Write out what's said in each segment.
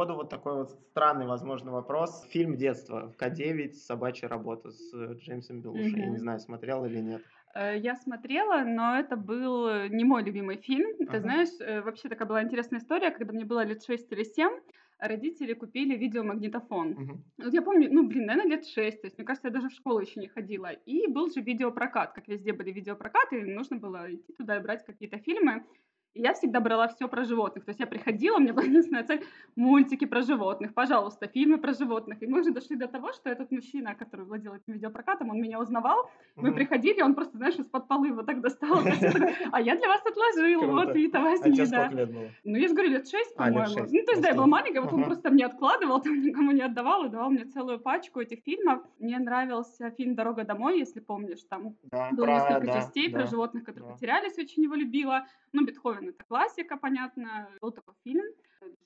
походу вот такой вот странный, возможно, вопрос. Фильм детства К9 «Собачья работа» с Джеймсом Белушей. Я не знаю, смотрел или нет. Э, я смотрела, но это был не мой любимый фильм. Ты Ага. знаешь, э, вообще такая была интересная история, когда мне было лет 6 или 7, родители купили видеомагнитофон. Мгм. Вот я помню, ну, блин, наверное, лет 6, то есть, мне кажется, я даже в школу еще не ходила. И был же видеопрокат, как везде были видеопрокаты, и нужно было идти туда и брать какие-то фильмы. И я всегда брала все про животных. То есть я приходила, у меня была единственная цель мультики про животных, пожалуйста, фильмы про животных. И мы уже дошли до того, что этот мужчина, который владел этим видеопрокатом, он меня узнавал. Мы Мгм. приходили, он просто, знаешь, из-под полы вот так достал. А я для вас отложил, Круто. вот, Вита, А возьми, тебе да. лет было? Ну, я же говорю, лет шесть, А, по-моему. Ну, то есть, да, я была маленькая, вот он просто мне откладывал, там никому не отдавал, и давал мне целую пачку этих фильмов. Мне нравился фильм «Дорога домой», если помнишь, там Да, было про- несколько да, частей про животных, которые потерялись, очень его любила. Ну, Бетховен это классика, понятно. Был такой фильм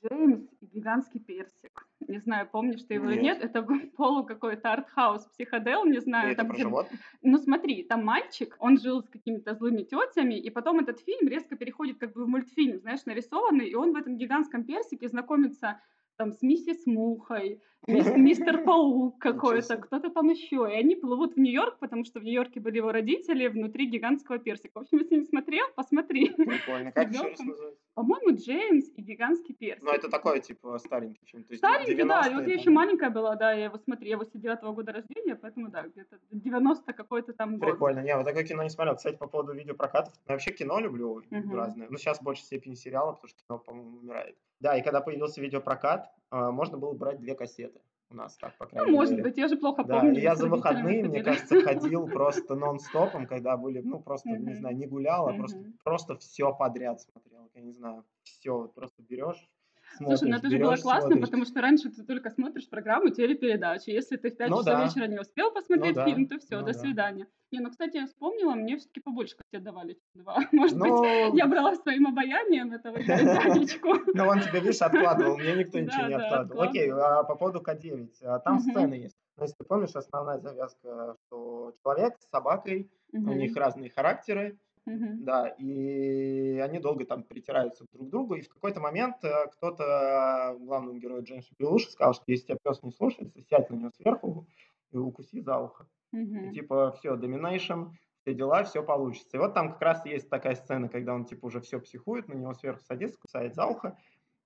«Джеймс и гигантский персик». Не знаю, помнишь ты его или Нет. нет. Это был полу какой-то артхаус, психодел, не знаю. это там, про где животных? ну смотри, там мальчик, он жил с какими-то злыми тетями, и потом этот фильм резко переходит как бы в мультфильм, знаешь, нарисованный, и он в этом гигантском персике знакомится там с миссис Мухой, мистер Паук какой-то, кто-то там еще. И они плывут в Нью-Йорк, потому что в Нью-Йорке были его родители внутри гигантского персика. В общем, если не смотрел, посмотри. Прикольно. Как называется? По-моему, Джеймс и гигантский персик. Ну, это такой, типа, старенький фильм. Старенький, да, и 90-е вот я еще маленькая была, да, я его смотрела, я 89 года рождения, поэтому, да, где-то 90 какой-то там год. Прикольно. Не, вот такое кино не смотрел. Кстати, по поводу видеопрокатов. Ну, вообще кино люблю разное. Ну, сейчас в большей степени сериалы, потому что кино, по-моему, умирает. Да, и когда появился видеопрокат, можно было брать две кассеты. У нас так, по Ну, крайней может мере. быть, я же плохо Да, помню. я за выходные, мне кажется, ходил просто нон-стопом, когда были, ну, просто, не знаю, не гулял, а просто, просто все подряд смотрел. Я не знаю, все, просто берешь, Слушай, ну это же было классно, смотришь. потому что раньше ты только смотришь программу телепередачи. Если ты в 5 Ну часов да. вечера не успел посмотреть да, фильм, то все, ну до да. свидания. Не, ну, кстати, я вспомнила, мне все-таки побольше кассет давали, чем два. Может быть, Ну, я брала своим обаянием этого дядечку. ну, он тебе, видишь, откладывал, мне никто ничего Да, не да, откладывал. Окей, а по поводу К9, а там сцены есть. Ну, если ты помнишь, основная завязка, что человек с собакой, у них разные характеры, мгм. Да, и они долго там притираются друг к другу, и в какой-то момент э, кто-то главному герою Джеймса Белуши сказал, что если тебя пес не слушается, сядь на него сверху и укуси за ухо. И Мгм. типа все, доминейшн, все дела, все получится. И вот там как раз есть такая сцена, когда он типа уже все психует, на него сверху садится, кусает за ухо.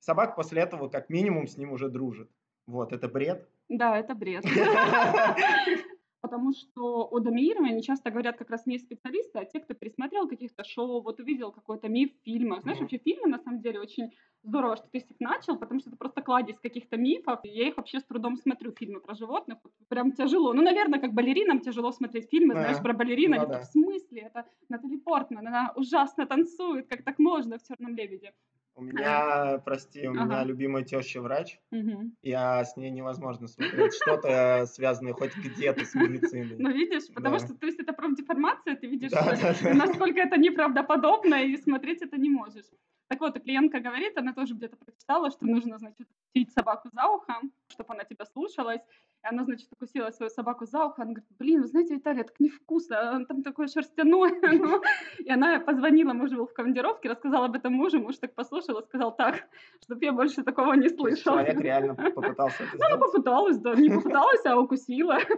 Собака после этого как минимум с ним уже дружит. Вот, это бред. Да, это бред. Потому что о доминировании часто говорят как раз не специалисты, а те, кто пересмотрел каких-то шоу, вот увидел какой-то миф в фильмах. Знаешь, вообще фильмы на самом деле очень здорово, что ты с них начал, потому что это просто кладезь каких-то мифов. Я их вообще с трудом смотрю, фильмы про животных. Вот прям тяжело. Ну, наверное, как балеринам тяжело смотреть фильмы, Да. знаешь, про балерин. Да. такие, в смысле? Это Натали Портман, она ужасно танцует, как так можно в «Черном лебеде». У меня, прости, у меня Ага. любимая теща врач. Мгм. Я с ней невозможно смотреть что-то связанное хоть где-то с медициной. Ну, видишь, потому Да. что, то есть, это профдеформация, ты видишь, Да, э, да, насколько это неправдоподобно, и смотреть это не можешь. Так вот, и клиентка говорит, она тоже где-то прочитала, что нужно, значит, укусить собаку за ухо, чтобы она тебя слушалась. И она, значит, укусила свою собаку за ухо. Она говорит, блин, вы знаете, Виталий, это невкусно, он там такое шерстяное. ну». И она позвонила, муж был в командировке, рассказала об этом мужу, муж так послушал и сказал, так, чтобы я больше такого не слышал. человек реально попытался это Ну, попыталась, да, не попыталась, а укусила.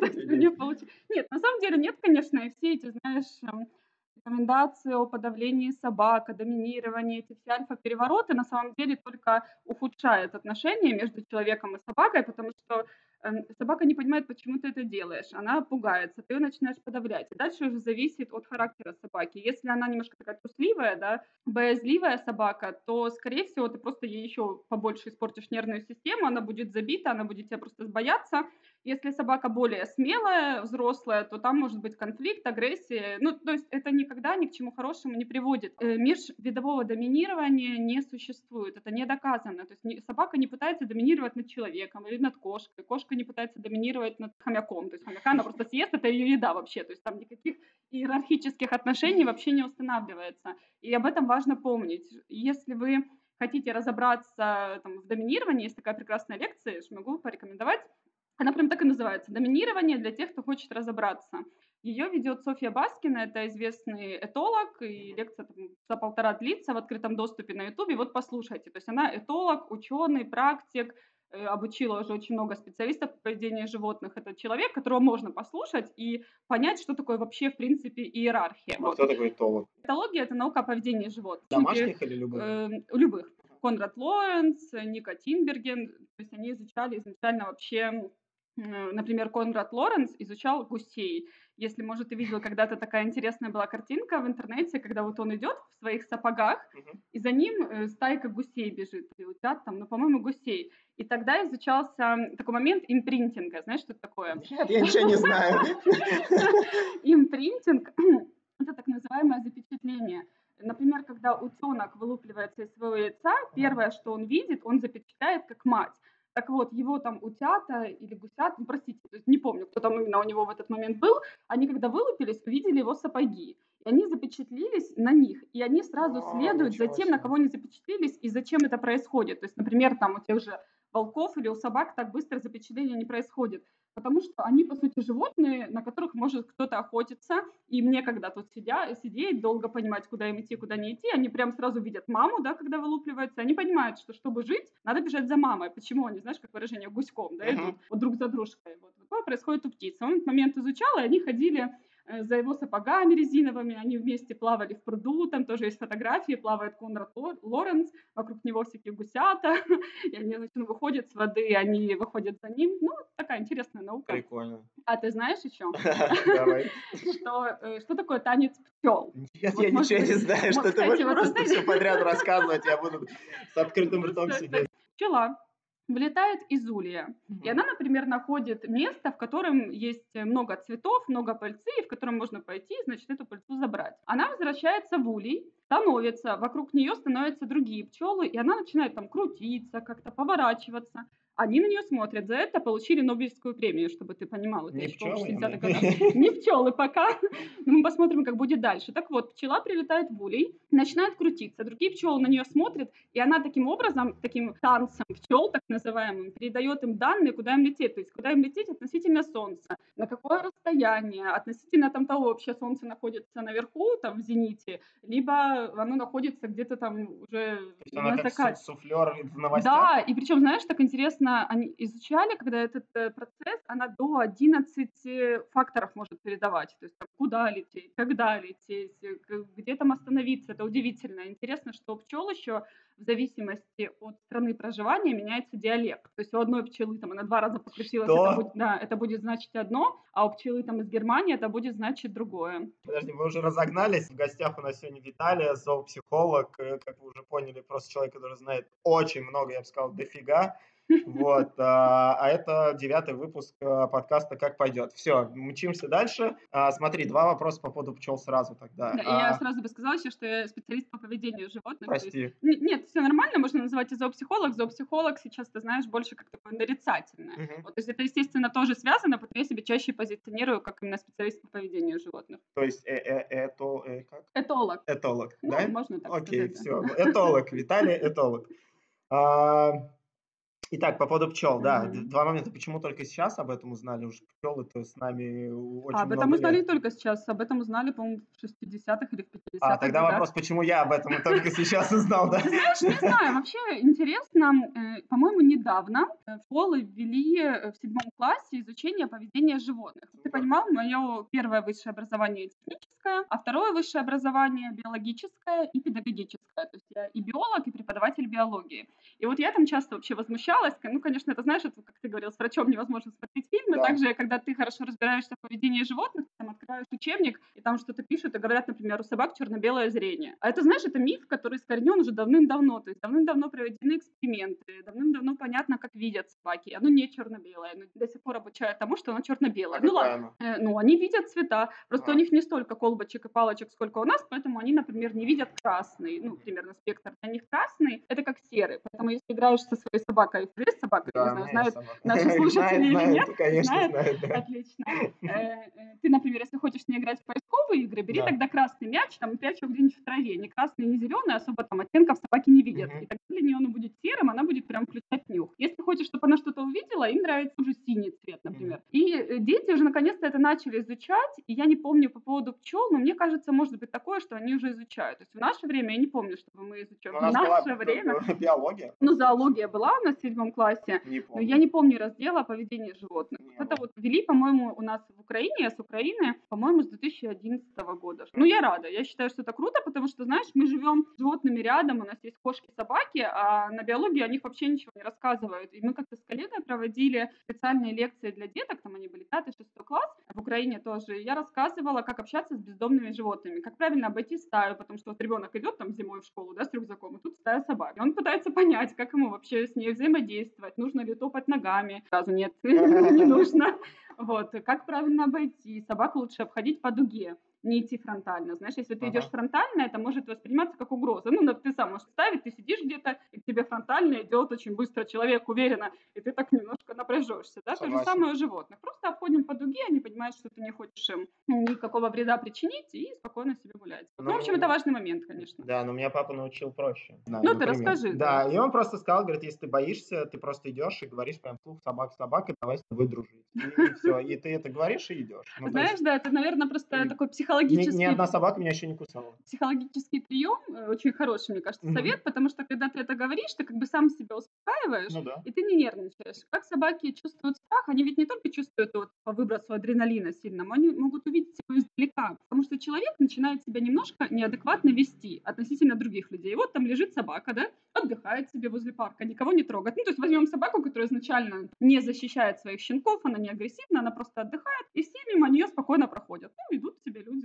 Нет, на самом деле нет, конечно, и все эти, знаешь, эм, рекомендации о подавлении собак, о доминировании, эти все альфа-перевороты на самом деле только ухудшают отношения между человеком и собакой, потому что эм, собака не понимает, почему ты это делаешь. Она пугается, ты ее начинаешь подавлять. И дальше уже зависит от характера собаки. Если она немножко такая трусливая, да, боязливая собака, то, скорее всего, ты просто ей еще побольше испортишь нервную систему, она будет забита, она будет тебя просто бояться. Если собака более смелая, взрослая, то там может быть конфликт, агрессия. Ну, то есть это никогда ни к чему хорошему не приводит. Э, Межвидового доминирования не существует, это не доказано. То есть собака не пытается доминировать над человеком или над кошкой. Кошка не пытается доминировать над хомяком. То есть хомяка она просто съест, это ее еда вообще. То есть там никаких иерархических отношений вообще не устанавливается. И об этом важно помнить. Если вы хотите разобраться там, в доминировании, есть такая прекрасная лекция, что могу порекомендовать. Она прям так и называется «Доминирование для тех, кто хочет разобраться». Ее ведет Софья Баскина, это известный этолог, и лекция там, за полтора длится в открытом доступе на Ютубе. Вот послушайте. То есть она этолог, ученый, практик, э, обучила уже очень много специалистов по поведению животных. Это человек, которого можно послушать и понять, что такое вообще, в принципе, иерархия. А вот. кто такой этолог? Этология – это наука о поведении животных. Домашних или любых? Э, любых. Конрад Лоренц, Ника Тинберген, то есть они изучали изначально вообще например, Конрад Лоренц изучал гусей. Если, может, ты видел, когда-то такая интересная была картинка в интернете, когда вот он идет в своих сапогах, uh-huh. и за ним э, стайка гусей бежит, или утят там, ну, по-моему, гусей. И тогда изучался такой момент импринтинга. Знаешь, что это такое? Нет, я ничего не знаю. Импринтинг — это так называемое запечатление. Например, когда утенок вылупливается из своего яйца, первое, что он видит, он запечатляет как мать. Так вот, его там утята или гусят, ну, простите, то есть не помню, кто там именно у него в этот момент был, они когда вылупились, увидели его сапоги. И они запечатлились на них, и они сразу а, следуют за тем, на кого они запечатлелись и зачем это происходит. То есть, например, там у тех же волков или у собак так быстро запечатление не происходит потому что они, по сути, животные, на которых может кто-то охотиться, и мне, когда тут сидя, сидеть, долго понимать, куда им идти, куда не идти, они прям сразу видят маму, да, когда вылупливается, они понимают, что чтобы жить, надо бежать за мамой. Почему они, знаешь, как выражение, гуськом, да, идут вот друг за дружкой. Вот такое происходит у птиц. Он этот момент изучал, и они ходили за его сапогами резиновыми, они вместе плавали в пруду, там тоже есть фотографии, плавает Конрад Лоренц, вокруг него всякие гусята, и они, значит, он выходит с воды, они выходят за ним. Ну, такая интересная наука. Прикольно. А ты знаешь еще? Давай. Что, э, что такое танец пчел? Нет, я ничего не знаю, что ты можешь просто все подряд рассказывать, я буду с открытым ртом сидеть. Пчела вылетает из улья. Mm-hmm. И она, например, находит место, в котором есть много цветов, много пыльцы, и в котором можно пойти, значит, эту пыльцу забрать. Она возвращается в улей, становится, вокруг нее становятся другие пчелы, и она начинает там крутиться, как-то поворачиваться. Они на нее смотрят. За это получили Нобелевскую премию, чтобы ты понимал. Это не пчелы, не пчелы пока. Мы посмотрим, как будет дальше. Так вот, пчела прилетает в улей, начинает крутиться. Другие пчелы на нее смотрят, и она таким образом, таким танцем пчел, так называемым, передает им данные, куда им лететь. То есть, куда им лететь относительно Солнца, на какое расстояние, относительно там того, вообще Солнце находится наверху, там в зените, либо оно находится где-то там уже на закате. суфлер в новостях. Да, и причем, знаешь, так интересно, они изучали, когда этот э, процесс, она до 11 факторов может передавать. То есть там, куда лететь, когда лететь, э, где там остановиться. Это удивительно. Интересно, что пчел еще в зависимости от страны проживания меняется диалект. То есть у одной пчелы там она два раза покрутилась, это будет, да, это будет значить одно, а у пчелы там из Германии это будет значить другое. Подожди, мы уже разогнались. В гостях у нас сегодня Виталия, зоопсихолог, э, как вы уже поняли, просто человек, который знает очень много, я бы сказал, дофига. Вот, а, а это девятый выпуск а, подкаста «Как пойдет». Все, мчимся дальше. А, смотри, два вопроса по поводу пчел сразу тогда. Да, а... Я сразу бы сказала еще, что я специалист по поведению животных. Прости. Есть, нет, все нормально, можно называть и зоопсихолог. Зоопсихолог сейчас, ты знаешь, больше как такое нарицательное. Угу. Вот, то есть это, естественно, тоже связано, потому я себя чаще позиционирую как именно специалист по поведению животных. То есть э -э это э как? Этолог. Этолог, ну, да? можно так Окей, сказать. все. Этолог, Виталий этолог. Итак, по поводу пчел, да, mm-hmm. два момента. Почему только сейчас об этом узнали? Уж пчелы-то с нами очень а, об этом узнали лет. только сейчас, об этом узнали, по-моему, в 60-х или в 50-х. А, тогда годах. вопрос, почему я об этом только сейчас узнал, да? знаешь, не знаю, вообще интересно, э, по-моему, недавно э, школы ввели э, в седьмом классе изучение поведения животных. Ты понимал, мое первое высшее образование техническое, а второе высшее образование биологическое и педагогическое. То есть я и биолог, и преподаватель биологии. И вот я там часто вообще возмущалась, разбиралась. Ну, конечно, это знаешь, это, как ты говорил, с врачом невозможно смотреть фильмы. Да. Также, когда ты хорошо разбираешься в поведении животных, ты там открываешь учебник, и там что-то пишут, и говорят, например, у собак черно-белое зрение. А это, знаешь, это миф, который искоренен уже давным-давно. То есть давным-давно проведены эксперименты, давным-давно понятно, как видят собаки. Оно не черно-белое. Но до сих пор обучают тому, что оно черно-белое. А ну ладно. Э, ну, они видят цвета. Просто а. у них не столько колбочек и палочек, сколько у нас, поэтому они, например, не видят красный. Ну, примерно спектр для них красный. Это как серый. Поэтому если играешь со своей собакой есть собака? Да, не знаю, знают собака. наши слушатели или нет? Конечно, знают. да. Отлично. Э, э, ты, например, если хочешь не играть в поисковые игры, бери тогда красный мяч, там, прячь его где-нибудь в траве. Не красный, не зеленый, особо там оттенков собаки не видят. И тогда для нее он будет серым, она будет прям включать нюх. Если хочешь, чтобы она что-то увидела, им нравится уже синий цвет, например. И э, дети уже наконец-то это начали изучать, и я не помню по поводу пчел, но мне кажется, может быть такое, что они уже изучают. То есть в наше время я не помню, чтобы мы изучали. В наше была время... биология. Ну, зоология была у нас в седьмом классе, Не но помню. я не помню раздела поведения животных. Не это было. вот ввели, по-моему, у нас в Украине, я с Украины, по-моему, с 2011 года. Ну, я рада. Я считаю, что это круто, потому что, знаешь, мы живем с животными рядом, у нас есть кошки, собаки, а на биологии о них вообще ничего не рассказывают. И мы как-то с коллегой проводили специальные лекции для деток, там они были 5-6 класс, в Украине тоже. Я рассказывала, как общаться с бездомными животными, как правильно обойти стаю, потому что вот ребенок идет там зимой в школу, да, с рюкзаком, и тут стая собак. И он пытается понять, как ему вообще с ней взаимодействовать, нужно ли топать ногами. Сразу нет, не нужно. Вот, как правильно обойти. Собак лучше обходить по дуге не идти фронтально. Знаешь, если ты Ага. идешь фронтально, это может восприниматься как угроза. Ну, ты сам можешь ставить, ты сидишь где-то, и к тебе фронтально идет очень быстро человек, уверенно, и ты так немножко напряжешься. Да? То же Согласен. самое у животных. Просто обходим по дуге, они понимают, что ты не хочешь им никакого вреда причинить, и спокойно себе гулять. Ну, Ну, в общем, это важный момент, конечно. Да, но меня папа научил проще. Знаю, Ну, ты расскажи, Да, и он просто сказал, говорит, если ты боишься, ты просто идешь и говоришь прям вслух собак, собака, давай с тобой дружить. И, все, и ты это говоришь и идешь. Ну, Знаешь, есть да, это, наверное, просто и такой ни, психологический ни одна собака меня еще не кусала. психологический прием, э, очень хороший, мне кажется, совет, потому что когда ты это говоришь, ты как бы сам себя успокаиваешь, Ну да. и ты не нервничаешь. Как собаки чувствуют страх, они ведь не только чувствуют вот по выбросу адреналина сильному, они могут увидеть его издалека, потому что человек начинает себя немножко неадекватно вести относительно других людей. Вот там лежит собака, да, отдыхает себе возле парка, никого не трогает. Ну, то есть возьмем собаку, которая изначально не защищает своих щенков, она не агрессивна, она просто отдыхает, и все мимо нее спокойно проходят. Ну, идут себе люди.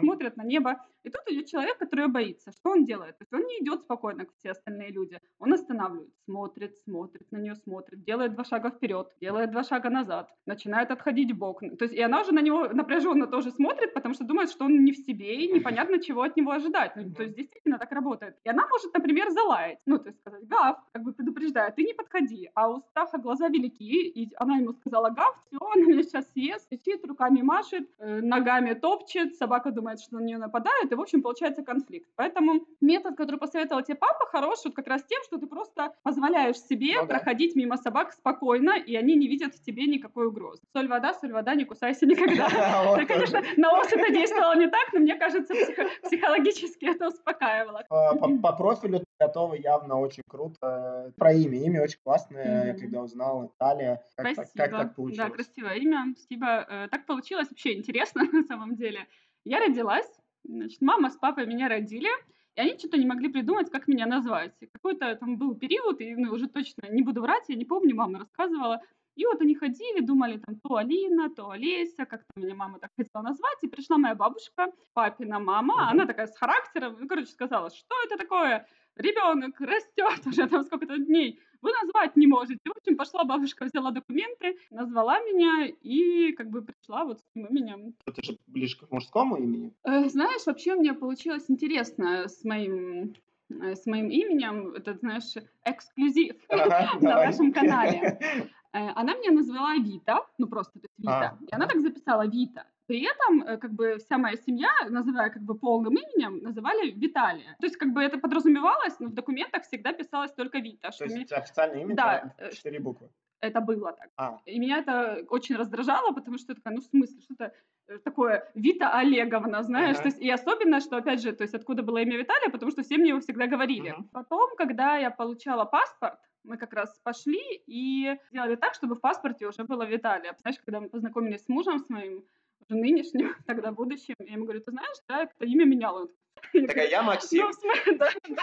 Смотрят на небо. И тут идет человек, который боится. Что он делает? То есть он не идет спокойно, как все остальные люди. Он останавливается, смотрит, смотрит на нее, смотрит, делает два шага вперед, делает два шага назад, начинает отходить в бок. То есть и она уже на него напряженно тоже смотрит, потому что думает, что он не в себе и непонятно, чего от него ожидать. Ну, то есть действительно так работает. И она может, например, залаять, ну, то есть сказать гав, как бы предупреждая, ты не подходи. А у страха глаза велики, и она ему сказала гав, все, она меня сейчас съест, кричит, руками машет, э, ногами топчет, собака думает, что на нее нападают, и, в общем, получается конфликт. Поэтому метод, который посоветовал тебе папа, хорош вот как раз тем, что ты просто позволяешь себе Ну да. проходить мимо собак спокойно, и они не видят в тебе никакой угрозы. Соль вода, соль вода, не кусайся никогда. Это, конечно, на ос это действовало не так, но мне кажется, психо- психологически это успокаивало. По, по- профилю ты готова явно очень круто. Про имя. Имя очень классное, Мгм. когда узнала. Талия. Как, так, Спасибо. как так Да, получилось? красивое имя. Спасибо. Э, Так получилось вообще интересно на самом деле. Я родилась, значит, мама с папой меня родили, и они что-то не могли придумать, как меня назвать. Какой-то там был период, и ну, уже точно не буду врать, я не помню, мама рассказывала. И вот они ходили, думали там то Алина, то Олеся, как-то меня мама так хотела назвать. И пришла моя бабушка, папина мама, она такая с характером, ну, короче, сказала, что это такое? Ребенок растет уже там сколько-то дней, вы назвать не можете. В общем, пошла бабушка, взяла документы, назвала меня и как бы пришла вот с этим именем. Это же ближе к мужскому имени. Э, Знаешь, вообще у меня получилось интересно с моим э, с моим именем, это, знаешь, эксклюзив Ага, на давай. нашем канале. Э, Она меня назвала Вита, ну просто то есть Вита, А, и она так записала Вита. При этом, э, как бы, вся моя семья, называя как бы полным именем, называли Виталия. То есть, как бы это подразумевалось, но в документах всегда писалось только Вита. То есть мне- официальное имя Да, э, четыре буквы. это было так. А, И меня это очень раздражало, потому что я такая, ну в смысле, что-то э, такое Вита Олеговна, знаешь, Ага. то есть и особенно, что опять же, то есть откуда было имя Виталия, потому что все мне его всегда говорили. Мгм. Потом, когда я получала паспорт, мы как раз пошли и сделали так, чтобы в паспорте уже было Виталия. Знаешь, когда мы познакомились с мужем, с моим уже нынешним, тогда будущим, я ему говорю, ты знаешь, да, это имя меняла. Я такая, говорю, я ну, Максим. смысле, да, да.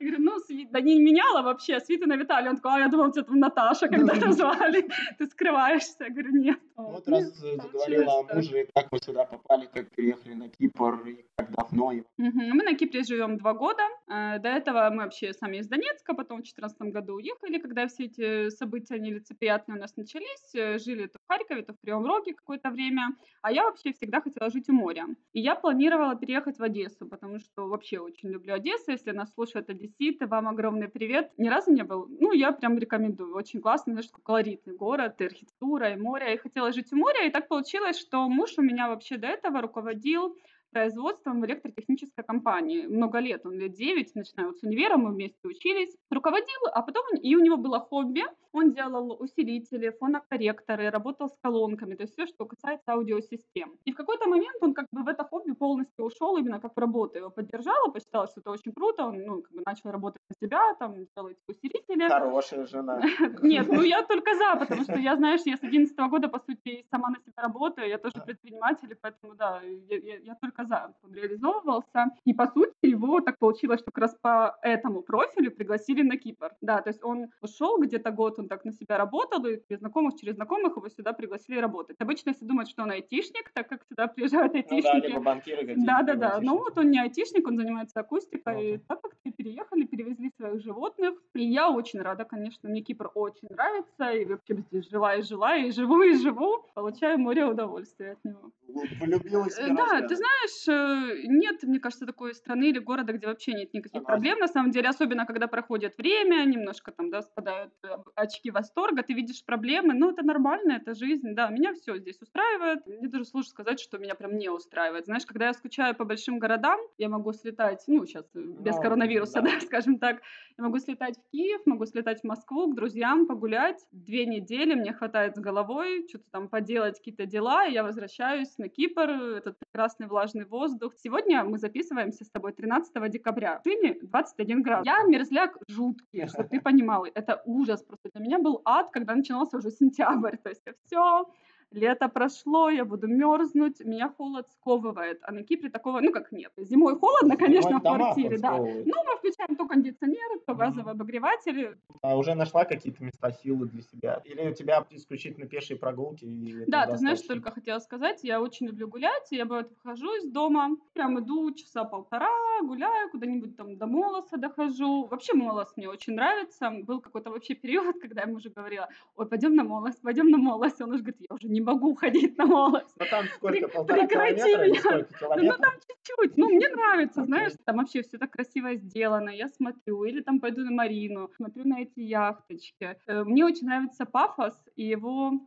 Я говорю, ну, Сви- да не меняла вообще, Свита на Виталия. Он такой, а я думал, тебя там Наташа когда-то звали, ты скрываешься. Я говорю, нет. Вот Ну, раз э, заговорила о получилось так. муже, как вы сюда попали, как переехали на Кипр, и как давно. Мы на Кипре живем два года. Э, До этого мы вообще сами из Донецка, потом в 2014 году уехали, когда все эти события нелицеприятные у нас начались. Э, Жили то в Харькове, то в Кривом Роге какое-то время. А я вообще всегда хотела жить у моря. И я планировала переехать в Одессу, потому что вообще очень люблю Одессу. Если нас слушают одесситы, вам огромный привет. Ни разу не был? Ну, я прям рекомендую. Очень классный, знаешь, такой колоритный город, и архитектура, и море. Я хотела жить у моря, и так получилось, что муж у меня вообще до этого руководил производством в электротехнической компании. Много лет, он лет 9, начиная вот с универа, мы вместе учились. Руководил, а потом и у него было хобби. Он делал усилители, фонокорректоры, работал с колонками, то есть все, что касается аудиосистем. И в какой-то момент он как бы в это хобби полностью ушел именно как в работу. Его поддержала, посчитала, что это очень круто. Он ну, как бы начал работать на себя, там, делать усилители. Хорошая жена. Нет, ну я только за, потому что я, знаешь, я с 11 года, по сути, сама на себя работаю, я тоже предприниматель, поэтому, да, я, только за. Он реализовывался. И, по сути, его так получилось, что как раз по этому профилю пригласили на Кипр. Да, то есть он ушел где-то год, он так на себя работал, и через знакомых, через знакомых его сюда пригласили работать. Обычно все думают, что он айтишник, так как сюда приезжают айтишники. Ну да, либо банкиры Да, да, да. Но вот он не айтишник, он занимается акустикой. И так как переехали, перевезли своих животных. И я очень рада, конечно, мне Кипр очень нравится. И вообще здесь жила и жила, и живу и живу. Получаю море удовольствия от него. Влюбилась э, Да, ты знаешь, э, нет, мне кажется, такой страны или города, где вообще нет никаких Согласен. проблем, на самом деле, особенно когда проходит время, немножко там, да, спадают э, очки восторга, ты видишь проблемы, ну, это нормально, это жизнь, да, меня все здесь устраивает. Мне даже сложно сказать, что меня прям не устраивает. Знаешь, когда я скучаю по большим городам, я могу слетать, ну, сейчас без ну, коронавируса, да. да, скажем так, я могу слетать в Киев, могу слетать в Москву к друзьям, погулять. Две недели мне хватает с головой, что-то там поделать, какие-то дела, и я возвращаюсь на Кипр, этот прекрасный влажный воздух. Сегодня мы записываемся с тобой 13 декабря. В Шине 21 градус. Я мерзляк жуткий, чтобы ты понимал. Это ужас просто. Для меня был ад, когда начинался уже сентябрь. То есть все, лето прошло, я буду мерзнуть, меня холод сковывает. А на Кипре такого, ну как нет. Зимой холодно, конечно, в квартире, да. Ну, мы включаем то кондиционер, то газовые обогреватели. А уже нашла какие-то места силы для себя? Или у тебя исключительно пешие прогулки? Да, ты знаешь, только хотела сказать, я очень люблю гулять, я бывает выхожу из дома, прям иду часа полтора, гуляю, куда-нибудь там до Молоса дохожу. Вообще Молос мне очень нравится. Был какой-то вообще период, когда я ему уже говорила, ой, пойдем на Молос, пойдем на Молос. И он уже говорит, я уже не могу ходить на Молос. Ну там сколько, Прекрати меня. Ну там чуть-чуть. Ну мне нравится, знаешь, там вообще все так красиво сделано. Я смотрю, или там пойду на Марину, смотрю на эти яхточки. Э, мне очень нравится Пафос и его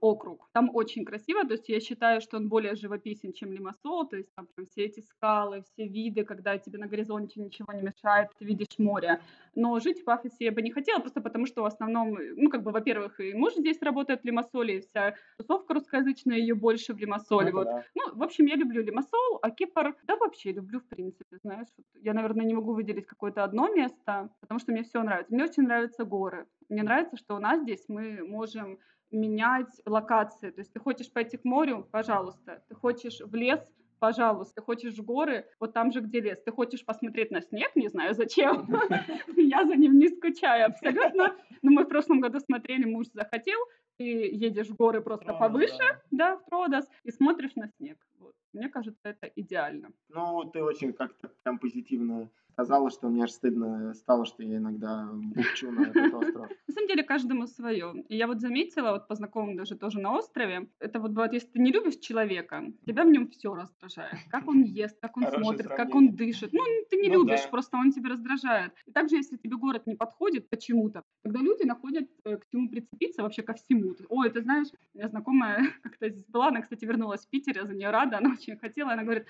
округ. Там очень красиво, то есть я считаю, что он более живописен, чем Лимассол, то есть там прям все эти скалы, все виды, когда тебе на горизонте ничего не мешает, ты видишь море. Но жить в Пафосе я бы не хотела, просто потому что в основном, ну, как бы, во-первых, и муж здесь работает в Лимассоле, и вся тусовка русскоязычная, ее больше в Лимассоле. Ну, вот. Да. Ну, в общем, я люблю Лимассол, а Кипр, да, вообще люблю, в принципе, знаешь. Вот я, наверное, не могу выделить какое-то одно место, потому что мне все нравится. Мне очень нравятся горы. Мне нравится, что у нас здесь мы можем менять локации. То есть ты хочешь пойти к морю, пожалуйста. Ты хочешь в лес, пожалуйста. Ты хочешь в горы, вот там же, где лес. Ты хочешь посмотреть на снег, не знаю зачем. Я за ним не скучаю абсолютно. Но мы в прошлом году смотрели, муж захотел, ты едешь в горы просто повыше, да, в Тродос, и смотришь на снег. Вот. Мне кажется, это идеально. Ну, ты очень как-то прям позитивно сказала, что мне аж стыдно стало, что я иногда бухчу на этот остров. На самом деле, каждому свое. И я вот заметила, вот по знакомым даже тоже на острове, это вот бывает, если ты не любишь человека, тебя в нем все раздражает. Как он ест, как он смотрит, как он дышит. Ну, ты не ну любишь, просто он тебя раздражает. И также, если тебе город не подходит почему-то, тогда люди находят э, к чему прицепиться вообще ко всему. Ой, ты знаешь, у меня знакомая как-то здесь была, она, кстати, вернулась в Питер, я за нее рада, она очень хотела, она говорит,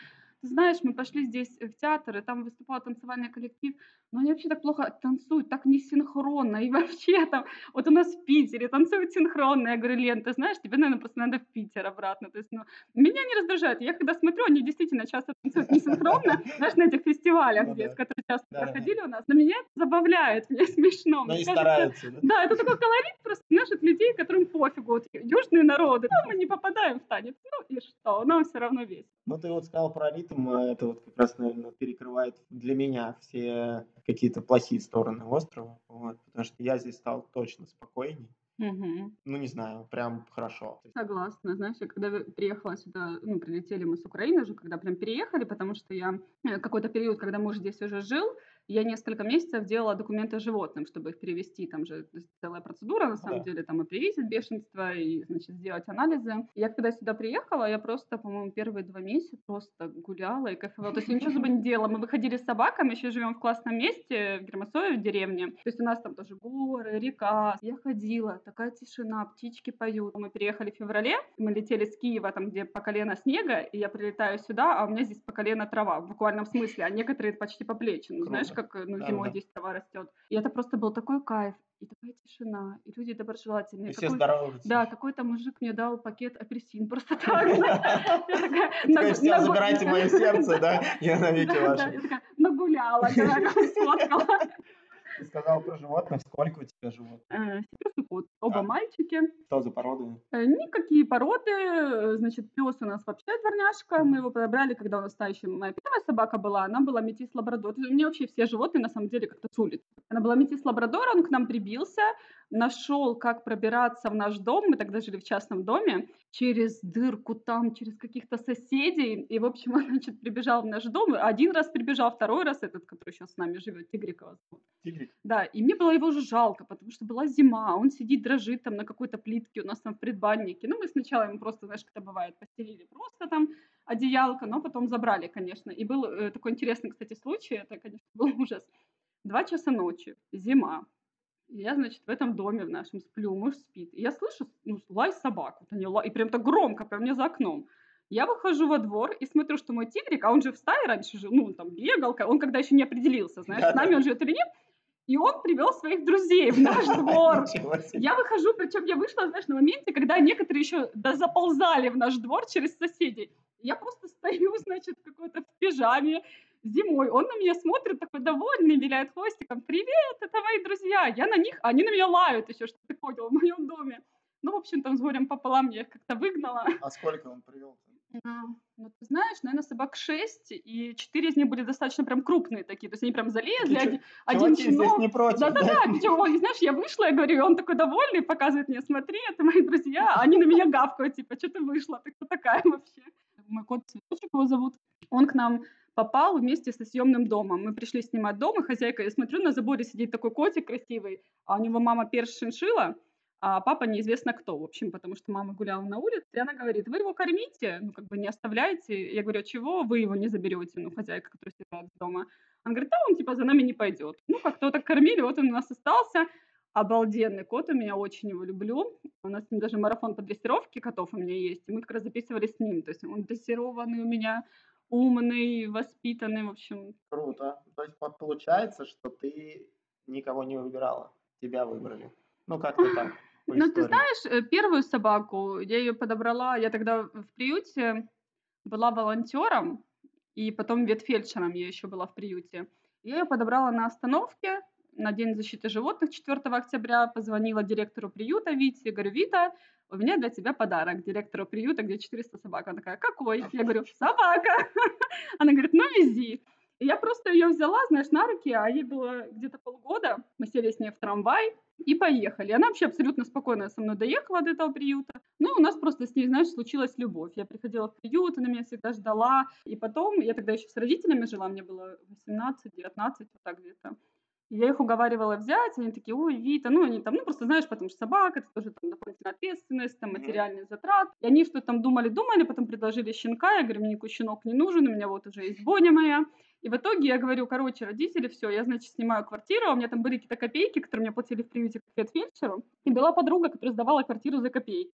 знаешь, мы пошли здесь в театр, и там выступал танцевальный коллектив, но они вообще так плохо танцуют, так несинхронно, и вообще там, вот у нас в Питере танцуют синхронно, я говорю, Лен, ты знаешь, тебе, наверное, просто надо в Питер обратно, то есть, ну, меня не раздражает, я когда смотрю, они действительно часто танцуют несинхронно, знаешь, на этих фестивалях, ну, здесь, которые часто проходили у нас, но меня это забавляет, мне смешно. Но и стараются, да? Да, это такой колорит просто, знаешь, от людей, которым пофигу, вот южные народы, ну, мы не попадаем в танец, ну и что, нам все равно весело. Ну, ты вот сказал про ритм, а это вот как раз, наверное, перекрывает для меня все какие-то плохие стороны острова, вот, потому что я здесь стал точно спокойней. Угу. Ну, не знаю, прям хорошо. Согласна. Знаешь, я когда приехала сюда, ну, прилетели мы с Украины же, когда прям переехали, потому что я э, какой-то период, когда муж здесь уже жил, Я несколько месяцев делала документы животным, чтобы их перевести. Там же целая процедура, на самом Да. деле, там и привесить бешенство, и, значит, сделать анализы. Я когда сюда приехала, я просто, по-моему, первые два месяца просто гуляла и кайфовала. То есть я ничего особо не делала. Мы выходили с собаками, еще живем в классном месте, в Гермосое, в деревне. То есть у нас там тоже горы, река. Я ходила, такая тишина, птички поют. Мы переехали в феврале, мы летели с Киева, там, где по колено снега, и я прилетаю сюда, а у меня здесь по колено трава, в буквальном смысле, а некоторые почти по плечи. Ну, знаешь. Как э, ну, Да, зимой да. здесь трава растет. И это просто был такой кайф, и такая тишина, и люди доброжелательные. И все здороваются. Да, какой-то мужик мне дал пакет апельсин, просто так. Я такая, Ты нагу- говоришь, «Сейчас нагу- забирайте мое сердце, да, я навеки ваше. нагуляла, сфоткала. Ты сказал про животных, сколько у тебя животных? Э, Сиперс кот, оба А. мальчики. Что за породы? Э, Никакие породы, э, значит, пес у нас вообще дворняжка, мы его подобрали, когда у нас та еще моя первая собака была, она была метис лабрадор. Мне вообще все животные на самом деле как-то с улицы. Она была метис лабрадор, он к нам прибился, нашел, как пробираться в наш дом, мы тогда жили в частном доме, через дырку там, через каких-то соседей, и, в общем, он, значит, прибежал в наш дом, один раз прибежал, второй раз этот, который сейчас с нами живет, Тигрикова зовут. Тигрик? Да, и мне было его уже жалко, потому что была зима, он сидит, дрожит там на какой-то плитке у нас там в предбаннике. Ну, мы сначала ему просто, знаешь, как это бывает, постелили просто там одеялко, но потом забрали, конечно. И был э, такой интересный, кстати, случай, это, конечно, был ужас. Два часа ночи, зима. Я, значит, в этом доме в нашем сплю, муж спит. И я слышу ну, лай собак, вот они лай, и прям так громко, прям мне за окном. Я выхожу во двор и смотрю, что мой тигрик, а он же в стае раньше жил, ну, он там бегал, он когда еще не определился, знаешь, с Да-да. нами он живет или нет. И он привел своих друзей в наш двор. Я выхожу, причем я вышла, знаешь, на моменте, когда некоторые еще заползали в наш двор через соседей. Я просто стою, значит, в какой-то в пижаме зимой. Он на меня смотрит такой довольный, виляет хвостиком. Привет, это мои друзья. Я на них, они на меня лают еще, что ты понял, в моем доме. Ну, в общем, там с горем пополам я их как-то выгнала. А сколько он привел? А, Ну, ты знаешь, наверное, собак шесть, и четыре из них были достаточно прям крупные такие. То есть они прям залезли, один, один щенок. не против. Да-да-да, причем, он, знаешь, я вышла, я говорю, и он такой довольный, показывает мне, смотри, это мои друзья, а они на меня гавкают, типа, что ты вышла, ты кто такая вообще? Мой кот Цветочек его зовут, он к нам попал вместе со съемным домом. Мы пришли снимать дом, и хозяйка, я смотрю, на заборе сидит такой котик красивый, а у него мама перс шиншила, а папа неизвестно кто, в общем, потому что мама гуляла на улице, и она говорит, вы его кормите, ну, как бы не оставляйте. Я говорю, а чего вы его не заберете, ну, хозяйка, которая сидит дома. Она говорит, да, он типа за нами не пойдет. Ну, как то так кормили, вот он у нас остался. Обалденный кот, у меня очень его люблю. У нас с ним даже марафон по дрессировке котов у меня есть, и мы как раз записывали с ним. То есть он дрессированный у меня, умный, воспитанный, в общем. Круто. То есть по- получается, что ты никого не выбирала. Тебя выбрали. Ну, как-то так. Ну, ты знаешь, э, первую собаку я ее подобрала, я тогда в приюте была волонтером, и потом ветфельдшером я еще была в приюте. Я ее подобрала на остановке на День защиты животных 4 октября, позвонила директору приюта Вите, говорю, Вита, у меня для тебя подарок директору приюта, где 400 собак. Она такая, какой? Я говорю, собака. Она говорит, ну вези. И я просто ее взяла, знаешь, на руки, а ей было где-то полгода. Мы сели с ней в трамвай и поехали. Она вообще абсолютно спокойно со мной доехала до этого приюта. Ну, у нас просто с ней, знаешь, случилась любовь. Я приходила в приют, она меня всегда ждала. И потом, я тогда еще с родителями жила, мне было 18-19, вот так где-то. Я их уговаривала взять, они такие, ой, Вита, ну, они там, ну, просто знаешь, потому что собака, это тоже там дополнительная ответственность, там, материальный затрат. И они что-то там думали-думали, потом предложили щенка, я говорю, мне никакой щенок не нужен, у меня вот уже есть Боня моя. И в итоге я говорю, короче, родители, все, я, значит, снимаю квартиру, а у меня там были какие-то копейки, которые мне платили в приюте как фельдшеру. И была подруга, которая сдавала квартиру за копейки.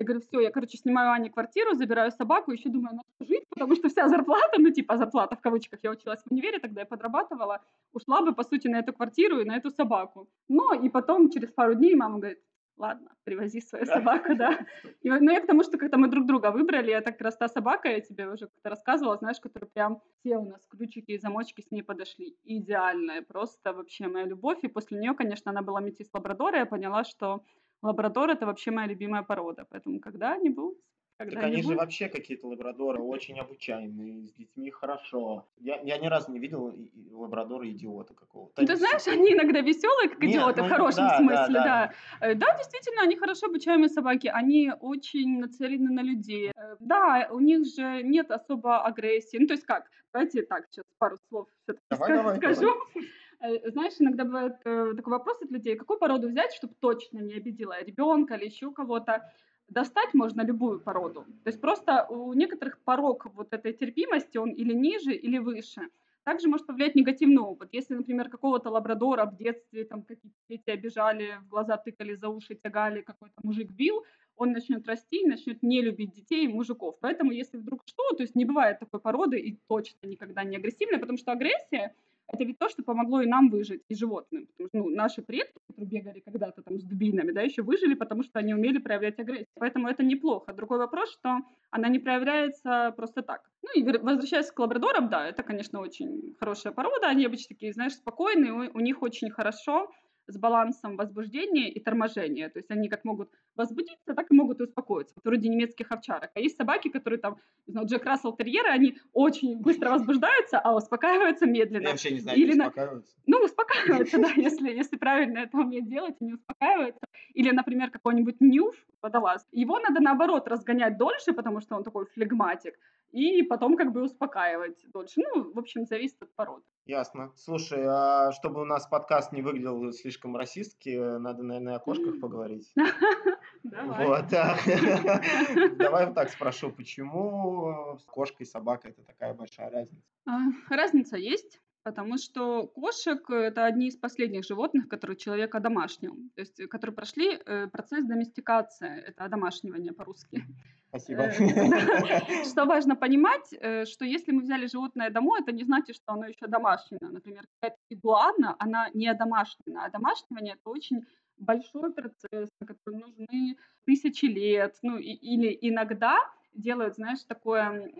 Я говорю, все, я, короче, снимаю Ане квартиру, забираю собаку, еще думаю, надо жить, потому что вся зарплата, ну, типа зарплата в кавычках, я училась в универе, тогда я подрабатывала, ушла бы, по сути, на эту квартиру и на эту собаку. Ну, и потом, через пару дней, мама говорит, ладно, привози свою Да. собаку, да. И, ну, я к тому, что как-то мы друг друга выбрали, это как раз та собака, я тебе уже как-то рассказывала, знаешь, которая прям все у нас ключики и замочки с ней подошли. Идеальная, просто вообще моя любовь. И после нее, конечно, она была метис лабрадора, я поняла, что лабрадор это вообще моя любимая порода. Поэтому когда-нибудь Так они же вообще какие-то лабрадоры очень обучаемые, с детьми хорошо. Я, я ни разу не видел лабрадора идиота какого-то. Ну, ты знаешь, они иногда веселые, как идиоты, Нет, в ну, хорошем да, смысле, да, да. да. Э, да, действительно, они хорошо обучаемые собаки, они очень нацелены на людей. Э, да, у них же нет особо агрессии. Ну, то есть как? Давайте так, сейчас пару слов давай, давай, скажу. Давай. Э, знаешь, иногда бывает такой вопрос от людей, какую породу взять, чтобы точно не обидела ребенка или еще кого-то достать можно любую породу. То есть просто у некоторых порог вот этой терпимости, он или ниже, или выше. Также может повлиять негативный опыт. Если, например, какого-то лабрадора в детстве там какие-то дети обижали, в глаза тыкали, за уши тягали, какой-то мужик бил, он начнет расти и начнет не любить детей и мужиков. Поэтому, если вдруг что, то есть не бывает такой породы и точно никогда не агрессивной, потому что агрессия это ведь то, что помогло и нам выжить, и животным. Потому что ну, наши предки, которые бегали когда-то там с дубинами, да, еще выжили, потому что они умели проявлять агрессию. Поэтому это неплохо. Другой вопрос, что она не проявляется просто так. Ну и возвращаясь к лабрадорам, да, это, конечно, очень хорошая порода. Они обычно такие, знаешь, спокойные, у, у них очень хорошо с балансом возбуждения и торможения. То есть они как могут возбудиться, так и могут и успокоиться. Вот вроде немецких овчарок. А есть собаки, которые там, не знаю, Джек Рассел терьеры, они очень быстро возбуждаются, а успокаиваются медленно. Я вообще не знаю, Или успокаиваются. Ну, успокаиваются, да, если, если правильно это уметь делать, они успокаиваются. Или, например, какой-нибудь нюф, водолаз. Его надо, наоборот, разгонять дольше, потому что он такой флегматик и потом как бы успокаивать дольше. Ну, в общем, зависит от породы. Ясно. Слушай, а чтобы у нас подкаст не выглядел слишком расистски, надо, наверное, о кошках поговорить. Давай. Вот. Давай вот так спрошу, почему кошка и собака это такая большая разница? А, разница есть потому что кошек это одни из последних животных, которые человек одомашнил, то есть э, которые прошли э, процесс доместикации, это одомашнивание по-русски. Спасибо. Э, что важно понимать, что если мы взяли животное домой, это не значит, что оно еще домашнее. Например, какая-то игуана, она не одомашнена. А домашнивание – это очень большой процесс, на который нужны тысячи лет. Ну, и, или иногда делают, знаешь, такое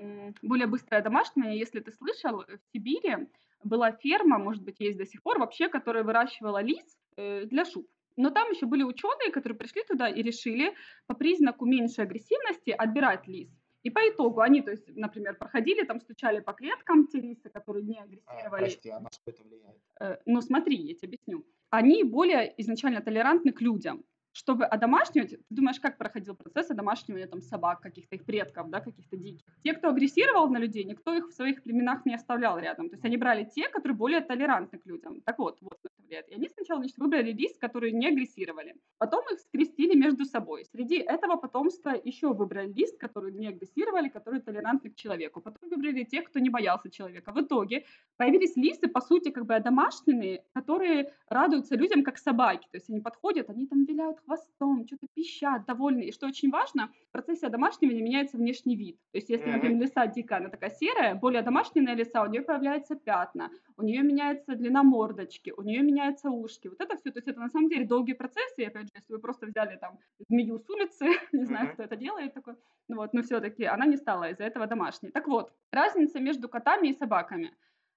более быстрое домашнее. Если ты слышал, в Сибири была ферма, может быть, есть до сих пор, вообще, которая выращивала лис э, для шуб. Но там еще были ученые, которые пришли туда и решили по признаку меньшей агрессивности отбирать лис. И по итогу они, то есть, например, проходили, там стучали по клеткам те лисы, которые не а, агрессировали. А, прости, а на что это влияет? Э, ну смотри, я тебе объясню. Они более изначально толерантны к людям чтобы одомашнивать, ты думаешь, как проходил процесс одомашнивания там собак, каких-то их предков, да, каких-то диких? Те, кто агрессировал на людей, никто их в своих племенах не оставлял рядом. То есть они брали те, которые более толерантны к людям. Так вот, вот это влияет. И они сначала значит, выбрали лист, которые не агрессировали. Потом их скрестили между собой. Среди этого потомства еще выбрали лист, которые не агрессировали, которые толерантны к человеку. Потом выбрали тех, кто не боялся человека. В итоге появились лисы, по сути, как бы одомашненные, которые радуются людям, как собаки. То есть они подходят, они там виляют хвостом, что-то пищат, довольны. И что очень важно, в процессе одомашнивания меняется внешний вид. То есть если, например, лиса дикая, она такая серая, более домашняя лиса, у нее появляются пятна, у нее меняется длина мордочки, у нее меняются ушки. Вот это все, то есть это на самом деле долгие процессы. И опять же, если вы просто взяли там змею с улицы, не знаю, кто это делает такой, ну вот, но все-таки она не стала из-за этого домашней. Так вот, разница между котами и собаками.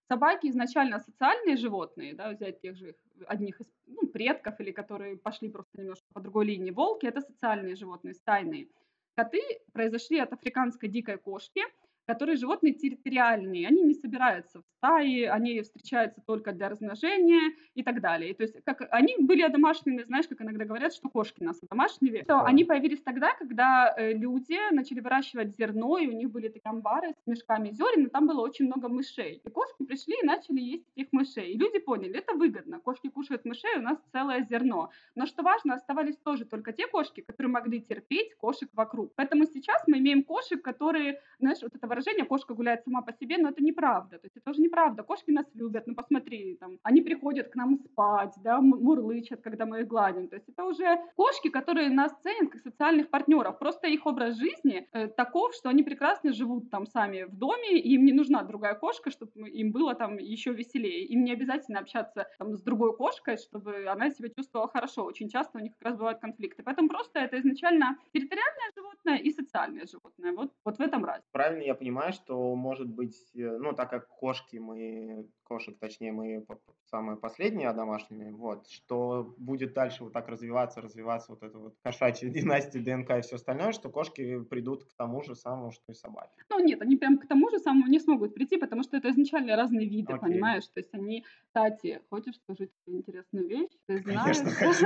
Собаки изначально социальные животные, да, взять тех же одних из ну, предков или которые пошли просто немножко по другой линии. Волки – это социальные животные, стайные. Коты произошли от африканской дикой кошки – которые животные территориальные, они не собираются в стаи, они встречаются только для размножения и так далее. То есть как они были одомашнены, знаешь, как иногда говорят, что кошки нас одомашнили. То они появились тогда, когда э, люди начали выращивать зерно, и у них были такие амбары с мешками зерен, и там было очень много мышей. И кошки пришли и начали есть этих мышей. И люди поняли, это выгодно. Кошки кушают мышей, у нас целое зерно. Но что важно, оставались тоже только те кошки, которые могли терпеть кошек вокруг. Поэтому сейчас мы имеем кошек, которые, знаешь, вот этого выражение «кошка гуляет сама по себе», но это неправда. То есть это тоже неправда. Кошки нас любят, ну посмотри, там, они приходят к нам спать, да, мурлычат, когда мы их гладим. То есть это уже кошки, которые нас ценят как социальных партнеров. Просто их образ жизни э, таков, что они прекрасно живут там сами в доме, и им не нужна другая кошка, чтобы им было там еще веселее. Им не обязательно общаться там, с другой кошкой, чтобы она себя чувствовала хорошо. Очень часто у них как раз бывают конфликты. Поэтому просто это изначально территориальное животное и социальное животное. Вот, вот в этом раз. Правильно я понимаю, понимаю, что может быть, э, ну, так как кошки мы, кошек, точнее, мы самые последние домашние, вот, что будет дальше вот так развиваться, развиваться вот это вот кошачья династия, ДНК и все остальное, что кошки придут к тому же самому, что и собаки. Ну, нет, они прям к тому же самому не смогут прийти, потому что это изначально разные виды, Окей. понимаешь? То есть они, кстати, хочешь скажу тебе интересную вещь? Ты знаешь... Конечно, хочу.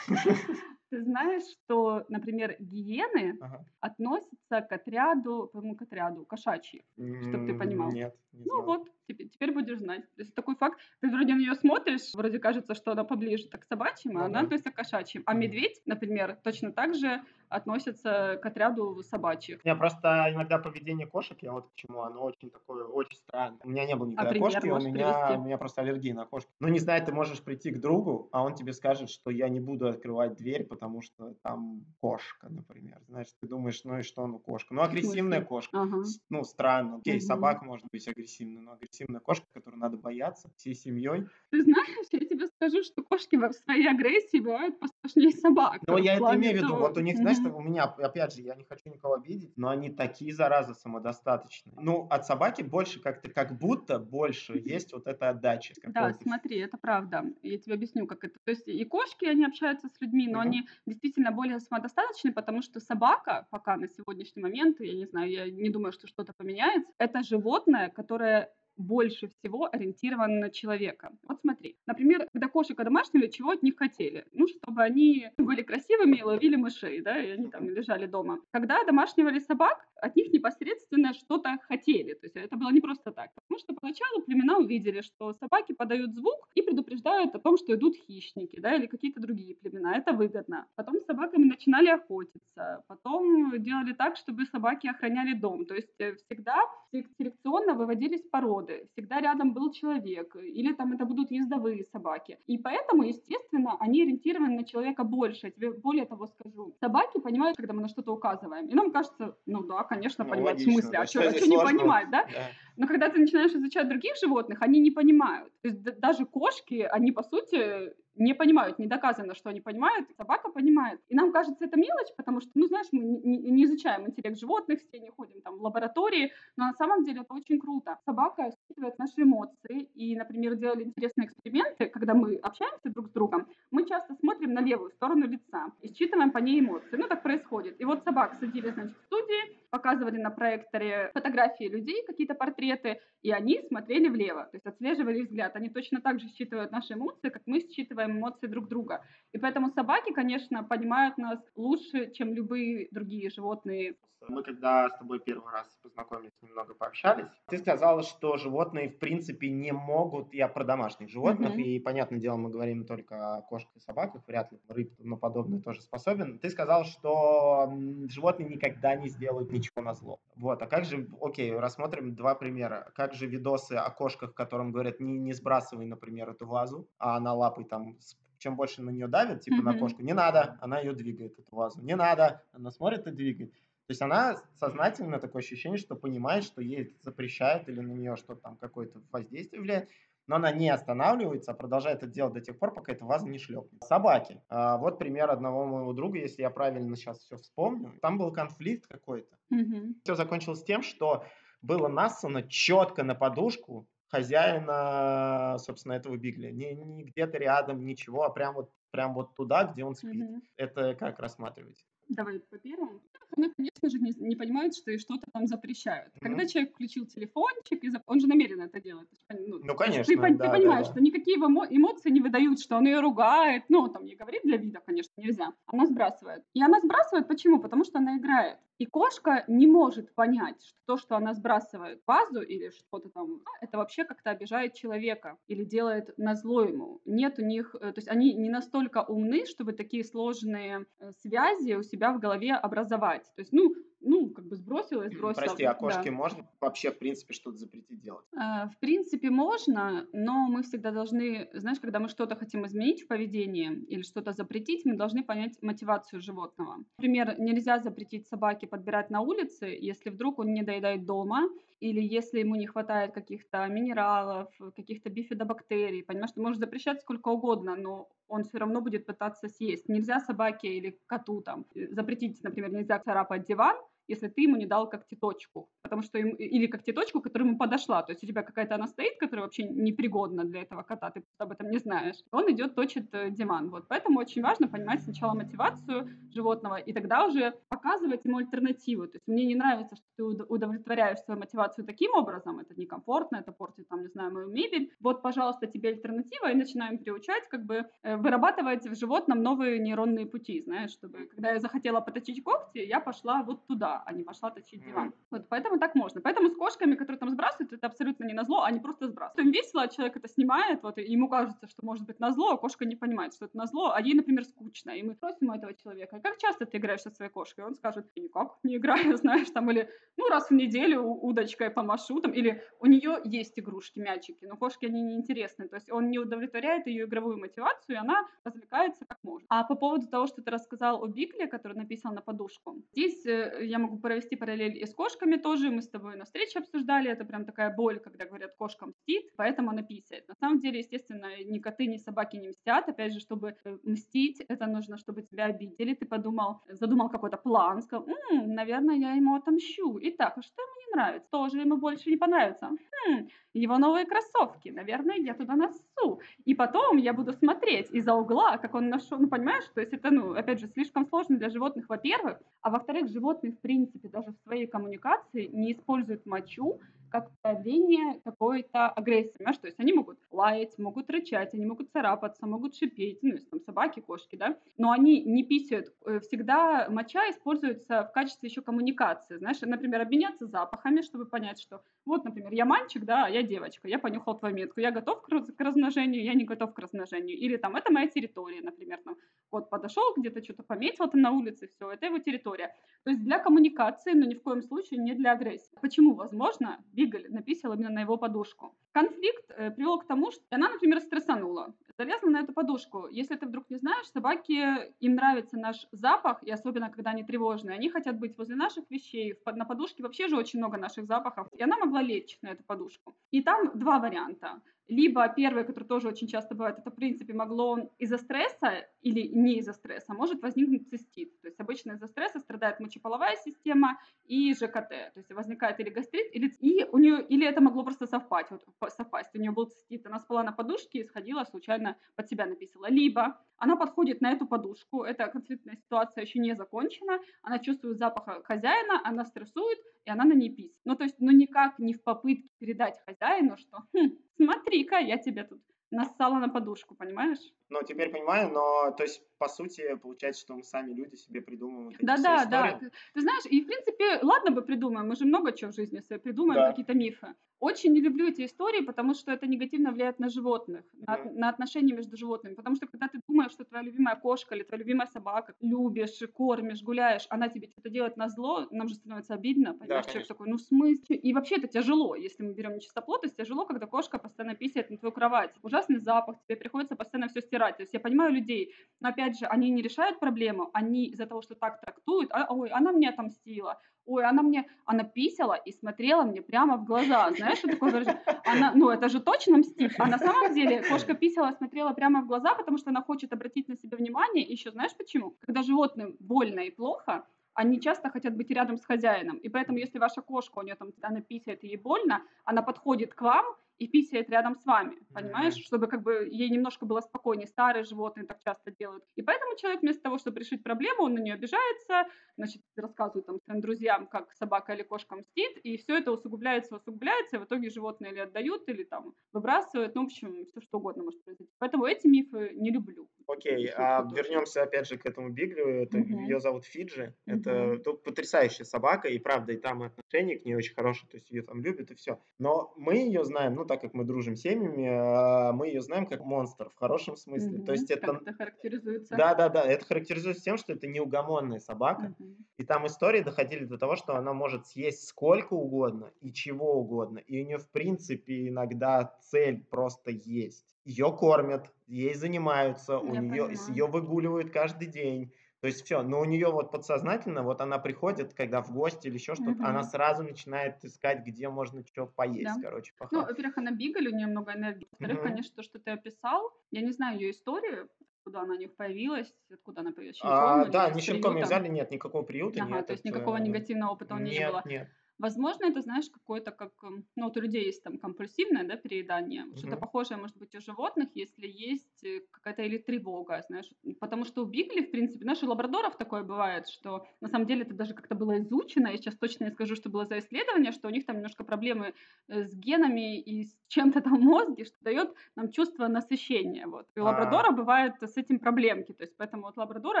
Ты знаешь, что, например, гиены ага. относятся к отряду, по-моему, к отряду кошачьих, чтобы ты понимал. Нет, не Ну вот, теперь, будешь знать. То есть такой факт. Ты вроде на нее смотришь, вроде кажется, что она поближе так к собачьим, а ну, она относится к кошачьим. А медведь, например, точно так же относится к отряду собачьих. У меня просто иногда поведение кошек, я вот к чему, оно очень такое, очень странное. У меня не было никогда а кошки, у меня, у меня просто аллергия на кошки. Ну, не знаю, ты можешь прийти к другу, а он тебе скажет, что я не буду открывать дверь, потому что там кошка, например. Знаешь, ты думаешь, ну и что, ну кошка. Ну, агрессивная кошка. Ага. Ну, странно. Окей, угу. собака может быть агрессивная, но агрессивная кошка, которую надо бояться всей семьей. Ты знаешь, я тебе скажу, что кошки в своей агрессии бывают пострашнее собак. Ну, я это имею в виду. Вот у них, знаешь, у меня, опять же, я не хочу никого обидеть, но они такие, заразы, самодостаточные. Ну, от собаки больше как-то, как будто больше есть вот эта отдача. Да, смотри, это правда. Я тебе объясню, как это. То есть и кошки, они общаются с людьми, но они действительно более самодостаточны, потому что собака пока на сегодняшний момент, я не знаю, я не думаю, что что-то поменяется, это животное, которое больше всего ориентирован на человека. Вот смотри, например, когда кошек домашние, чего от них хотели? Ну, чтобы они были красивыми и ловили мышей, да, и они там лежали дома. Когда домашнивали собак, от них непосредственно что-то хотели. То есть это было не просто так. Потому что поначалу племена увидели, что собаки подают звук и предупреждают о том, что идут хищники, да, или какие-то другие племена. Это выгодно. Потом с собаками начинали охотиться. Потом делали так, чтобы собаки охраняли дом. То есть э, всегда селекционно выводились породы. Всегда рядом был человек. Или там это будут ездовые собаки. И поэтому, естественно, они ориентированы на человека больше. Я тебе более того скажу. Собаки понимают, когда мы на что-то указываем. И нам кажется, ну да, конечно, ну, понимать логично, в смысле, а что, а что не понимать, да? да? Но когда ты начинаешь изучать других животных, они не понимают. То есть даже кошки, они, по сути, не понимают, не доказано, что они понимают, собака понимает. И нам кажется это мелочь, потому что, ну, знаешь, мы не, не изучаем интеллект животных, все не ходим там в лаборатории, но на самом деле это очень круто. Собака считывает наши эмоции, и, например, делали интересные эксперименты, когда мы общаемся друг с другом, мы часто смотрим на левую сторону лица и считываем по ней эмоции. Ну, так происходит. И вот собак садили, значит, в студии, показывали на проекторе фотографии людей, какие-то портреты, и они смотрели влево, то есть отслеживали взгляд. Они точно так же считывают наши эмоции, как мы считываем эмоции друг друга. И поэтому собаки, конечно, понимают нас лучше, чем любые другие животные мы когда с тобой первый раз познакомились, немного пообщались, ты сказала, что животные в принципе не могут, я про домашних животных, mm-hmm. и, понятное дело, мы говорим только о кошках и собаках, вряд ли рыб, но подобное тоже способен. Ты сказал, что животные никогда не сделают ничего на зло. Вот, а как же, окей, рассмотрим два примера. Как же видосы о кошках, в котором говорят, не, не сбрасывай, например, эту вазу, а она лапой там чем больше на нее давит, типа mm-hmm. на кошку, не надо, она ее двигает, эту вазу, не надо, она смотрит и двигает. То есть она сознательно такое ощущение, что понимает, что ей запрещают или на нее что-то там какое-то воздействие влияет, но она не останавливается, а продолжает это делать до тех пор, пока эта ваза не шлепнет. Собаки. А, вот пример одного моего друга, если я правильно сейчас все вспомню. Там был конфликт какой-то. Mm-hmm. Все закончилось тем, что было нассано четко на подушку хозяина, собственно, этого бигля. Не, не где-то рядом, ничего, а прям вот, прям вот туда, где он спит. Mm-hmm. Это как рассматривать? Давай по первому. Она, конечно же, не, не понимает, что и что-то там запрещают. Mm-hmm. Когда человек включил телефончик, и зап... он же намеренно это делает. Ну, ну конечно. Ты, да, ты понимаешь, да, что никакие эмо... эмоции не выдают, что он ее ругает. Ну, там не говорит для вида, конечно, нельзя. Она сбрасывает. И она сбрасывает почему? Потому что она играет. И кошка не может понять, что то, что она сбрасывает вазу или что-то там, это вообще как-то обижает человека или делает на зло ему. Нет у них, э, то есть они не настолько умны, чтобы такие сложные э, связи у себя в голове образовать. То есть, ну, ну, как бы сбросила и сбросила. Прости, а кошке да. можно вообще, в принципе, что-то запретить делать? А, в принципе, можно, но мы всегда должны, знаешь, когда мы что-то хотим изменить в поведении или что-то запретить, мы должны понять мотивацию животного. Например, нельзя запретить собаке подбирать на улице, если вдруг он не доедает дома, или если ему не хватает каких-то минералов, каких-то бифидобактерий, понимаешь, ты можешь запрещать сколько угодно, но он все равно будет пытаться съесть. Нельзя собаке или коту там запретить, например, нельзя царапать диван, если ты ему не дал когтеточку, потому что им, или когтеточку, которая ему подошла, то есть у тебя какая-то она стоит, которая вообще непригодна для этого кота, ты об этом не знаешь, он идет, точит э, диван, вот, поэтому очень важно понимать сначала мотивацию животного, и тогда уже показывать ему альтернативу, то есть мне не нравится, что ты удовлетворяешь свою мотивацию таким образом, это некомфортно, это портит, там, не знаю, мою мебель, вот, пожалуйста, тебе альтернатива, и начинаем приучать, как бы э, вырабатывать в животном новые нейронные пути, знаешь, чтобы, когда я захотела поточить когти, я пошла вот туда, а не пошла точить диван. Mm. Вот поэтому так можно. Поэтому с кошками, которые там сбрасывают, это абсолютно не на зло, они просто сбрасывают. Им весело, а человек это снимает, вот, и ему кажется, что может быть на зло, а кошка не понимает, что это на зло, а ей, например, скучно. И мы спросим у этого человека, как часто ты играешь со своей кошкой? Он скажет, никак не играю, знаешь, там, или, ну, раз в неделю удочкой помашу, там, или у нее есть игрушки, мячики, но кошки, они неинтересны. То есть он не удовлетворяет ее игровую мотивацию, и она развлекается как может. А по поводу того, что ты рассказал о Бигле, который написан на подушку, здесь э, я могу провести параллель и с кошками тоже. Мы с тобой на встрече обсуждали. Это прям такая боль, когда говорят, кошка мстит, поэтому она писает. На самом деле, естественно, ни коты, ни собаки не мстят. Опять же, чтобы э, мстить, это нужно, чтобы тебя обидели. Ты подумал, задумал какой-то план, сказал, М, наверное, я ему отомщу. Итак, а что ему не нравится? Тоже ему больше не понравится. Хм, его новые кроссовки. Наверное, я туда носу. И потом я буду смотреть из-за угла, как он нашел. Ну, понимаешь, то есть это, ну, опять же, слишком сложно для животных, во-первых. А во-вторых, животные, в принципе, даже в своей коммуникации не используют мочу как проявление какой-то агрессии, понимаешь? То есть они могут лаять, могут рычать, они могут царапаться, могут шипеть, ну, если там собаки, кошки, да, но они не писают. Э, всегда моча используется в качестве еще коммуникации, знаешь, например, обменяться запахами, чтобы понять, что вот, например, я мальчик, да, а я девочка, я понюхал твою метку, я готов к размножению, я не готов к размножению. Или там, это моя территория, например, там, вот подошел, где-то что-то пометил там на улице, все, это его территория. То есть для коммуникации, но ни в коем случае не для агрессии. Почему? Возможно, Бигль написал именно на его подушку. Конфликт э, привел к тому, что она, например, стрессанула. Залезла на эту подушку. Если ты вдруг не знаешь, собаки, им нравится наш запах, и особенно, когда они тревожные, они хотят быть возле наших вещей. На подушке вообще же очень много наших запахов. И она могла лечь на эту подушку. И там два варианта. Либо первое, которое тоже очень часто бывает, это, в принципе, могло из-за стресса или не из-за стресса, может возникнуть цистит. То есть обычно из-за стресса страдает мочеполовая система и ЖКТ. То есть возникает или гастрит, или, и у нее, или это могло просто совпасть, вот, совпасть. У нее был цистит, она спала на подушке и сходила, случайно под себя написала. Либо она подходит на эту подушку, эта конфликтная ситуация еще не закончена, она чувствует запах хозяина, она стрессует, и она на ней писит. Ну, то есть, ну, никак не в попытке передать хозяину, что, хм, смотри-ка, я тебе тут нассала на подушку, понимаешь? Ну, теперь понимаю, но, то есть, по сути, получается, что мы сами люди себе придумываем да, да, да. Ты, ты знаешь, и, в принципе, ладно бы придумаем, мы же много чего в жизни себе придумаем, да. какие-то мифы. Очень не люблю эти истории, потому что это негативно влияет на животных, mm-hmm. на, на отношения между животными. Потому что, когда ты думаешь, что твоя любимая кошка или твоя любимая собака, любишь, кормишь, гуляешь, она тебе что-то делает на зло, нам же становится обидно, понимаешь, да, человек такой, ну, в смысле? И вообще это тяжело, если мы берем нечистоплотность, тяжело, когда кошка постоянно писает на твою кровать. Ужасный запах, тебе приходится постоянно все стирать. То есть я понимаю людей, но опять же, они не решают проблему, они из-за того, что так трактуют, а, ой, она мне отомстила, ой, она мне, она писала и смотрела мне прямо в глаза, знаешь, что такое? Она, ну, это же точно мстит, а на самом деле кошка писала, смотрела прямо в глаза, потому что она хочет обратить на себя внимание, и еще знаешь почему? Когда животным больно и плохо, они часто хотят быть рядом с хозяином. И поэтому, если ваша кошка, у нее там, она писает, и ей больно, она подходит к вам и писает рядом с вами, понимаешь, mm-hmm. чтобы как бы ей немножко было спокойнее. Старые животные так часто делают. И поэтому человек вместо того, чтобы решить проблему, он на нее обижается, значит, рассказывает там своим друзьям, как собака или кошка мстит, и все это усугубляется, усугубляется, и в итоге животные или отдают, или там выбрасывают, ну, в общем, все что угодно может произойти. Поэтому эти мифы не люблю. Окей, okay, а вернемся опять же к этому Биглю. Это uh-huh. ее зовут Фиджи. Uh-huh. Это ну, потрясающая собака, и правда, и там отношения к ней очень хорошие, то есть ее там любят и все. Но мы ее знаем, ну так как мы дружим семьями, а, мы ее знаем как монстр в хорошем смысле. Uh-huh. То есть это. Это характеризуется? Да, да, да. Это характеризуется тем, что это неугомонная собака, uh-huh. и там истории доходили до того, что она может съесть сколько угодно и чего угодно, и у нее в принципе иногда цель просто есть ее кормят, ей занимаются, у нее, ее выгуливают каждый день. То есть все, но у нее вот подсознательно, вот она приходит, когда в гости или еще что-то, угу. она сразу начинает искать, где можно что поесть, да. короче. Похавать. Ну, во-первых, она бигаль, у нее много энергии. Во-вторых, угу. конечно, то, что ты описал, я не знаю ее историю, откуда она у них появилась, откуда она появилась, щенком А, да, не щенком ее взяли, нет, никакого приюта, Ага, нет. то есть никакого это... негативного опыта у нее не было. Нет, нет. Возможно, это, знаешь, какое-то как, эм, ну вот у людей есть там компульсивное, да, переедание. Вот Что-то похожее может быть у животных, если есть э, какая-то или тревога, знаешь. Потому что у бигли, в принципе, знаешь, у лабрадоров такое бывает, что на самом деле это даже как-то было изучено, я сейчас точно не скажу, что было за исследование, что у них там немножко проблемы э, с генами и с чем-то там в мозге, что дает нам чувство насыщения. Вот. И у А. лабрадора бывает с этим проблемки. То есть поэтому вот лабрадоры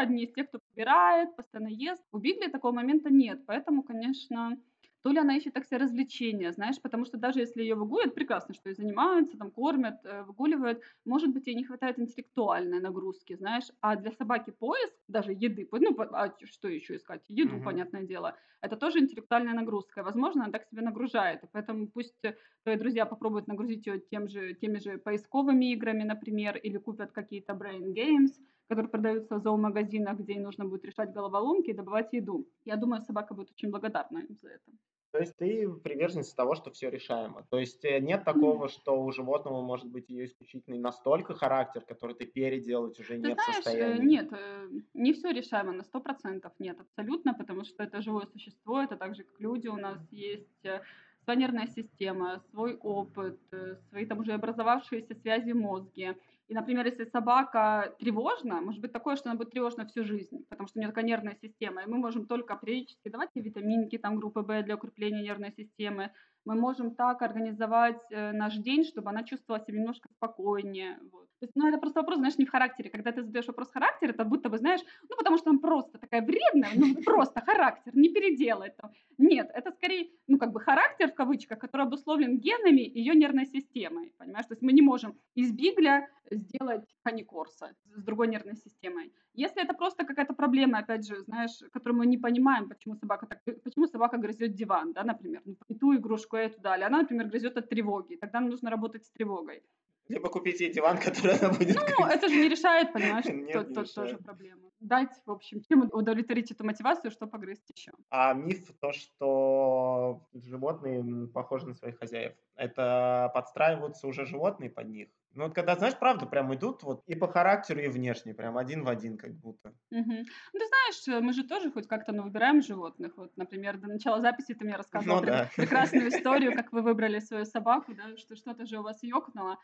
одни из тех, кто убирает, постоянно ест. У бигли такого момента нет. Поэтому, конечно, то ли она ищет так себе развлечения, знаешь, потому что даже если ее выгуливают, прекрасно, что и занимаются, там, кормят, э, выгуливают, может быть, ей не хватает интеллектуальной нагрузки, знаешь, а для собаки поиск, даже еды, ну, а что еще искать? Еду, Мгм. понятное дело, это тоже интеллектуальная нагрузка, возможно, она так себя нагружает, и поэтому пусть твои друзья попробуют нагрузить ее тем же, теми же поисковыми играми, например, или купят какие-то brain games, которые продаются в зоомагазинах, где ей нужно будет решать головоломки и добывать еду. Я думаю, собака будет очень благодарна им за это. То есть ты приверженец того, что все решаемо. То есть э, нет такого, что у животного может быть ее исключительный настолько характер, который ты переделать уже Ты не в знаешь, э, состоянии. нет, э, не все решаемо на сто процентов, нет, абсолютно, потому что это живое существо, это так же, как люди, у нас есть э, своя нервная система, свой опыт, свои там уже образовавшиеся связи в мозге. И, например, если собака тревожна, может быть такое, что она будет тревожна всю жизнь, потому что у нее такая нервная система, и мы можем только периодически давать ей витаминки там группы В для укрепления нервной системы, мы можем так организовать э, наш день, чтобы она чувствовала себя немножко спокойнее. Вот. То есть, ну, это просто вопрос, знаешь, не в характере. Когда ты задаешь вопрос характера, это будто бы, знаешь, ну, потому что он просто такая вредная, ну, просто характер, не переделай там. Нет, это скорее, ну, как бы характер, в кавычках, который обусловлен генами ее нервной системой, понимаешь? То есть мы не можем из бигля сделать ханикорса с другой нервной системой. Если это просто какая-то проблема, опять же, знаешь, которую мы не понимаем, почему собака так, почему собака грызет диван, да, например, ну, и ту игрушку, и эту дали. Она, например, грызет от тревоги. Тогда нам нужно работать с тревогой. Либо купить ей диван, который она будет Ну, это же не решает, понимаешь, Нет, не решает. тоже проблема. Дать, в общем, чем удовлетворить эту мотивацию, что погрызть еще. А миф то, что животные похожи на своих хозяев. Это подстраиваются уже животные под них. Ну, вот когда, знаешь, правда, прям идут вот и по характеру, и внешне, прям один в один как будто. Мгм. Ну, ты знаешь, мы же тоже хоть как-то ну, выбираем животных. Вот, например, до начала записи ты мне рассказывал Ну да. прекрасную историю, как вы выбрали свою собаку, да, что что-то же у вас ёкнуло.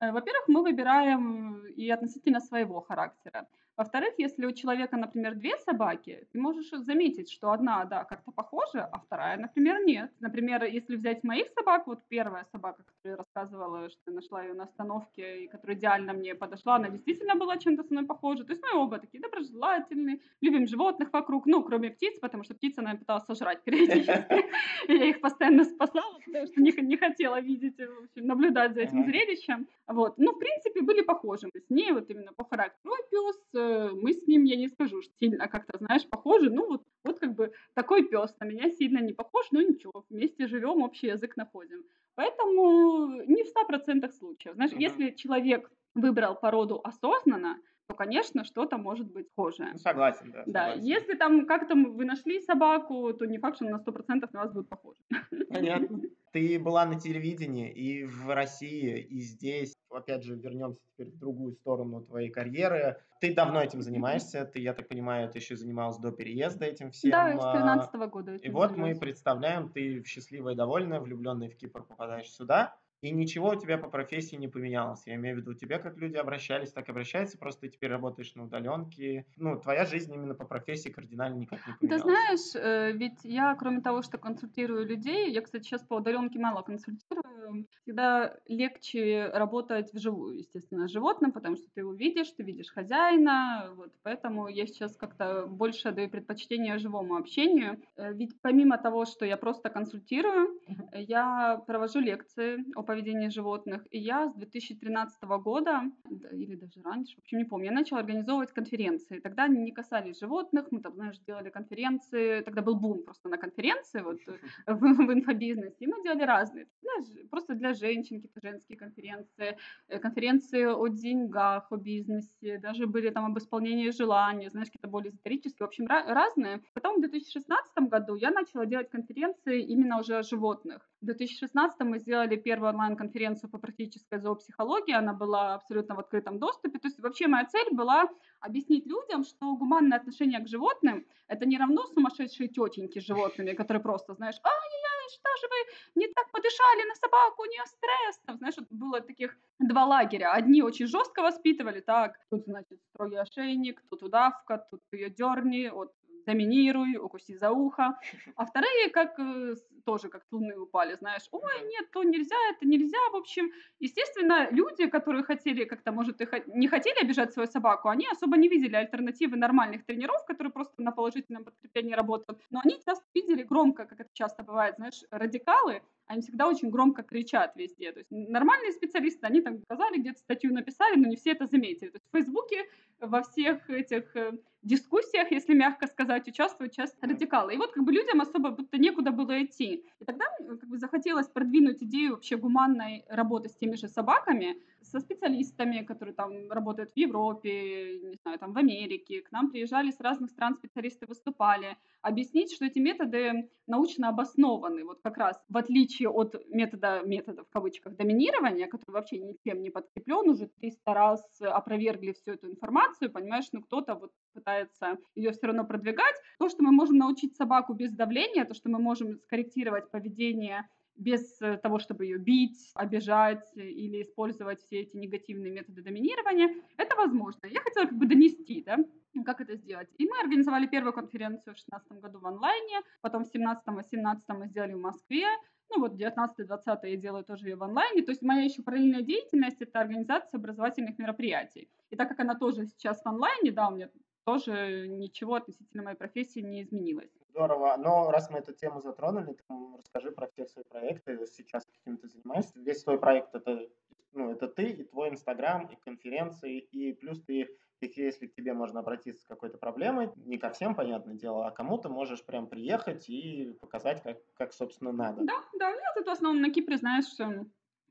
Э, Во-первых, мы выбираем и относительно своего характера. Во-вторых, если у человека, например, две собаки, ты можешь заметить, что одна, да, как-то похожа, а вторая, например, нет. Например, если взять моих собак, вот первая собака, которую я рассказывала, что я нашла ее на остановке, и которая идеально мне подошла, она действительно была чем-то со мной похожа. То есть мы оба такие доброжелательные, любим животных вокруг, ну, кроме птиц, потому что птица, она пыталась сожрать периодически. Я их постоянно спасала, потому что не, хотела видеть, в общем, наблюдать за этим зрелищем. Вот. Ну, в принципе, были похожи мы с ней, вот именно по характеру. Пес, э, мы с ним, я не скажу, что сильно как-то, знаешь, похожи. Ну, вот, вот как бы такой пес на меня сильно не похож, но ничего, вместе живем, общий язык находим. Поэтому не в 100% случаев. Знаешь, Мгм. если человек выбрал породу осознанно, то, конечно, что-то может быть схожее. Ну, согласен, да. Да, согласен. если там как-то вы нашли собаку, то не факт, что она на 100% на вас будет похожа. Понятно. Ты была на телевидении и в России, и здесь. Опять же, вернемся теперь в другую сторону твоей карьеры. Ты давно этим занимаешься. Ты, я так понимаю, ты еще занималась до переезда этим всем. Да, с а, 13 года. И вот мы занимаюсь. представляем, ты счастливая и довольная, влюбленная в Кипр, попадаешь сюда, и ничего у тебя по профессии не поменялось. Я имею в виду, тебе как люди обращались, так и обращаются, просто ты теперь работаешь на удаленке. Ну, твоя жизнь именно по профессии кардинально никак не Ты поменялась. знаешь, э, ведь я, кроме того, что консультирую людей, я, кстати, сейчас по удаленке мало консультирую, всегда легче работать вживую, естественно, с животным, потому что ты его видишь, ты видишь хозяина, вот, поэтому я сейчас как-то больше даю предпочтение живому общению. Э, Ведь помимо того, что я просто консультирую, я провожу лекции о поведении животных, и я с 2013 года, да, или даже раньше, в общем, не помню, я начала организовывать конференции. Тогда они не касались животных, мы там, знаешь, делали конференции, тогда был бум просто на конференции вот, в, в инфобизнесе, и мы делали разные. Для, просто для женщин, какие-то женские конференции, э, конференции о деньгах, о бизнесе, даже были там об исполнении желаний, знаешь, какие-то более эзотерические, в общем, разные. Потом в 2016 году я начала делать конференции именно уже о животных. В 2016 мы сделали первую онлайн-конференцию по практической зоопсихологии, она была абсолютно в открытом доступе. То есть вообще моя цель была объяснить людям, что гуманное отношение к животным – это не равно сумасшедшие тетеньки с животными, которые просто, знаешь, ай-яй-яй, что же вы не так подышали на собаку, у нее стресс. Там, знаешь, было таких два лагеря. Одни очень жестко воспитывали, так, тут, значит, строгий ошейник, тут удавка, тут ее дерни, вот доминируй, укуси за ухо. А вторые как э, тоже как луны упали, знаешь, ой, нет, то нельзя, это нельзя, в общем. Естественно, люди, которые хотели как-то, может, и не хотели обижать свою собаку, они особо не видели альтернативы нормальных тренеров, которые просто на положительном подкреплении работают. Но они часто видели громко, как это часто бывает, знаешь, радикалы, они всегда очень громко кричат везде. То есть нормальные специалисты, они там сказали, где-то статью написали, но не все это заметили. То есть в Фейсбуке во всех этих э, дискуссиях, если мягко сказать, участвуют часто радикалы. И вот как бы людям особо будто некуда было идти. И тогда как бы захотелось продвинуть идею вообще гуманной работы с теми же собаками, со специалистами, которые там работают в Европе, не знаю, там в Америке. К нам приезжали с разных стран специалисты, выступали. Объяснить, что эти методы научно обоснованы. Вот как раз в отличие от метода, метода в кавычках, доминирования, который вообще ничем не подкреплен, уже 300 раз опровергли всю эту информацию, понимаешь, ну кто-то вот пытается ее все равно продвигать. То, что мы можем научить собаку без давления, то, что мы можем скорректировать поведение без э, того, чтобы ее бить, обижать или использовать все эти негативные методы доминирования, это возможно. Я хотела как бы донести, да, как это сделать. И мы организовали первую конференцию в 2016 году в онлайне, потом в 17-18 мы сделали в Москве, ну вот 19-20 я делаю тоже ее в онлайне. То есть моя еще параллельная деятельность – это организация образовательных мероприятий. И так как она тоже сейчас в онлайне, да, у меня тоже ничего относительно моей профессии не изменилось. Здорово. Но раз мы эту тему затронули, то расскажи про все свои проекты. Сейчас каким ты занимаешься. Весь твой проект это, ну, это ты и твой Инстаграм, и конференции, и плюс ты если к тебе можно обратиться с какой-то проблемой, не ко всем, понятное дело, а кому-то можешь прям приехать и показать, как, как собственно, надо. Да, да, я тут в основном на Кипре, знаешь,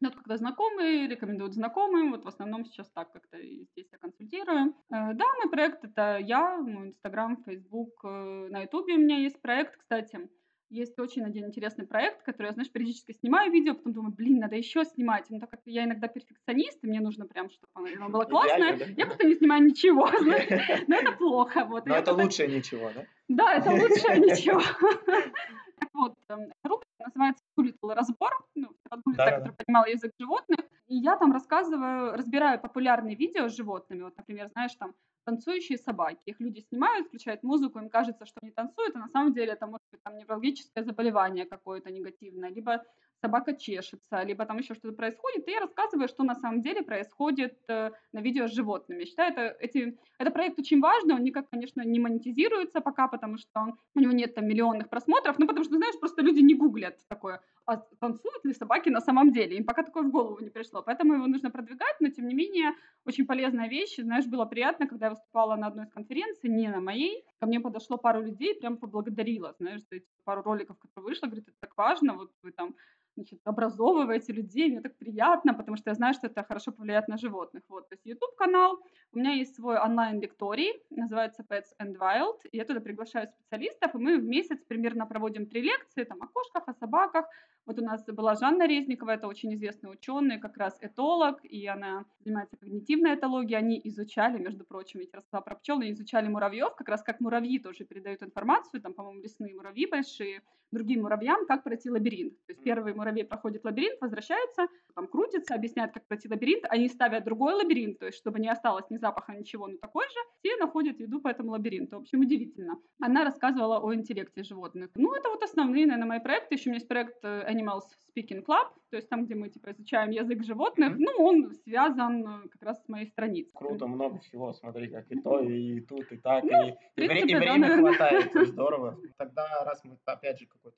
ну, вот когда знакомые рекомендуют знакомым, вот в основном сейчас так как-то здесь я консультирую. Э, да, мой проект это я, мой Инстаграм, Фейсбук, э, на Ютубе у меня есть проект, кстати. Есть очень один интересный проект, который я, знаешь, периодически снимаю видео, потом думаю, блин, надо еще снимать. Но так как я иногда перфекционист, и мне нужно прям, чтобы оно было классное, да? я просто не снимаю ничего, Но это плохо. Вот. Но это лучшее ничего, да? Да, это лучшее ничего. Так вот, эм, рубрика называется Doolittle разбор, ну, Doolittle, да, который понимал язык животных, и я там рассказываю, разбираю популярные видео с животными, вот, например, знаешь, там, танцующие собаки. Их люди снимают, включают музыку, им кажется, что они танцуют, а на самом деле это может быть там неврологическое заболевание какое-то негативное, либо собака чешется, либо там еще что-то происходит, и я рассказываю, что на самом деле происходит э, на видео с животными. Я считаю, это, эти, этот проект очень важный, он никак, конечно, не монетизируется пока, потому что у него нет там миллионных просмотров, ну, потому что, знаешь, просто люди не гуглят такое, а танцуют ли собаки на самом деле, им пока такое в голову не пришло, поэтому его нужно продвигать, но, тем не менее, очень полезная вещь, знаешь, было приятно, когда я выступала на одной из конференций, не на моей, ко мне подошло пару людей, прям поблагодарила, знаешь, за эти пару роликов, которые вышло, говорит, это так важно, вот вы там значит, образовываете людей, мне так приятно, потому что я знаю, что это хорошо повлияет на животных. Вот, то есть YouTube-канал, у меня есть свой онлайн-лекторий, называется Pets and Wild, и я туда приглашаю специалистов, и мы в месяц примерно проводим три лекции, там, о кошках, о собаках. Вот у нас была Жанна Резникова, это очень известный ученый, как раз этолог, и она занимается когнитивной этологией, они изучали, между прочим, ведь рассказала про пчел, они изучали муравьев, как раз как муравьи тоже передают информацию, там, по-моему, лесные муравьи большие, другим муравьям, как пройти лабиринт. То есть первый муравей проходит лабиринт, возвращается, там крутится, объясняет, как пройти лабиринт, они ставят другой лабиринт, то есть чтобы не осталось ни запаха, ничего, но такой же, все находят еду по этому лабиринту. В общем, удивительно. Она рассказывала о интеллекте животных. Ну, это вот основные, наверное, мои проекты. Еще у меня есть проект Animals Speaking Club, то есть там, где мы типа изучаем язык животных, mm-hmm. ну, он связан э, как раз с моей страницей. Круто, много всего, смотри, как и то, и тут, и так, ну, и, принципе, и, и время да, хватает, здорово. Тогда, раз мы, опять же, какую-то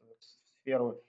сферу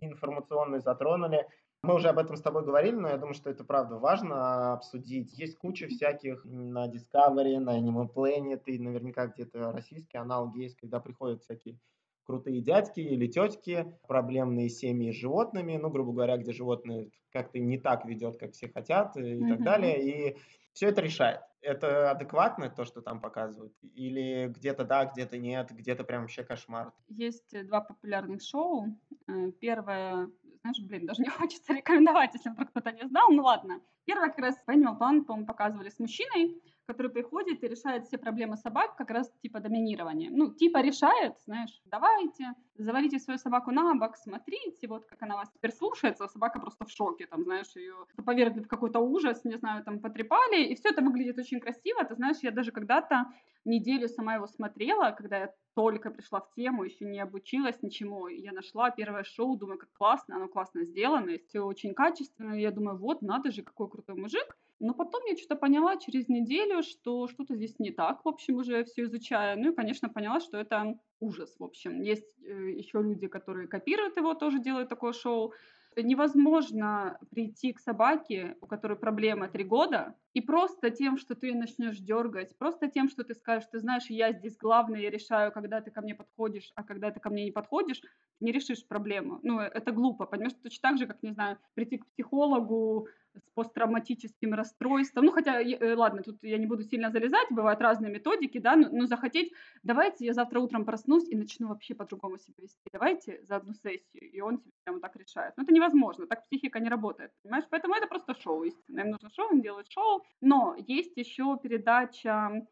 информационную затронули, мы уже об этом с тобой говорили, но я думаю, что это правда важно обсудить. Есть куча всяких на Discovery, на Animal Planet, и наверняка где-то российские аналоги есть, когда приходят всякие крутые дядьки или тетки, проблемные семьи с животными, ну, грубо говоря, где животное как-то не так ведет, как все хотят и так далее. И все это решает. Это адекватно, то, что там показывают? Или где-то да, где-то нет, где-то прям вообще кошмар? Есть э, два популярных шоу. Э, первое, знаешь, блин, даже не хочется рекомендовать, если вдруг кто-то не знал, ну ладно. Первое как раз Animal Planet, по-моему, показывали с мужчиной, который приходит и решает все проблемы собак как раз типа доминирования. Ну, типа решает, знаешь, давайте, завалите свою собаку на бок, смотрите, вот как она вас теперь слушается, а собака просто в шоке, там, знаешь, ее повергли в какой-то ужас, не знаю, там, потрепали, и все это выглядит очень красиво. Ты знаешь, я даже когда-то неделю сама его смотрела, когда я только пришла в тему, еще не обучилась ничему. Я нашла первое шоу, думаю, как классно, оно классно сделано, все очень качественно. Я думаю, вот, надо же, какой крутой мужик. Но потом я что-то поняла через неделю, что что-то здесь не так, в общем, уже все изучая. Ну и, конечно, поняла, что это ужас, в общем. Есть э, еще люди, которые копируют его, тоже делают такое шоу невозможно прийти к собаке, у которой проблема три года, и просто тем, что ты начнешь дергать, просто тем, что ты скажешь, ты знаешь, я здесь главный, я решаю, когда ты ко мне подходишь, а когда ты ко мне не подходишь, не решишь проблему. Ну, это глупо, понимаешь? Точно так же, как, не знаю, прийти к психологу, с посттравматическим расстройством. Ну, хотя, э, ладно, тут я не буду сильно залезать, бывают разные методики, да, но, но захотеть, давайте я завтра утром проснусь и начну вообще по-другому себя вести. Давайте за одну сессию, и он себе прямо так решает. Но это невозможно, так психика не работает, понимаешь? Поэтому это просто шоу, истинно. Им нужно шоу, он делает шоу. Но есть еще передача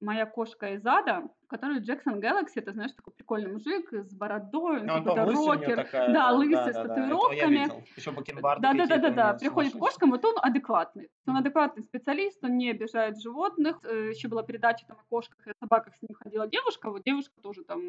«Моя кошка из ада», который Джексон Galaxy, это, знаешь, такой прикольный мужик с бородой, он, какой-то рокер, такая, да, да, лысый, да, с да, татуировками. Еще Да, да, да, да, да. Приходит к кошкам, вот он адекватный. Он адекватный специалист, он не обижает животных. Э, Еще была передача там о кошках и о собаках, с ним ходила девушка. Вот девушка тоже там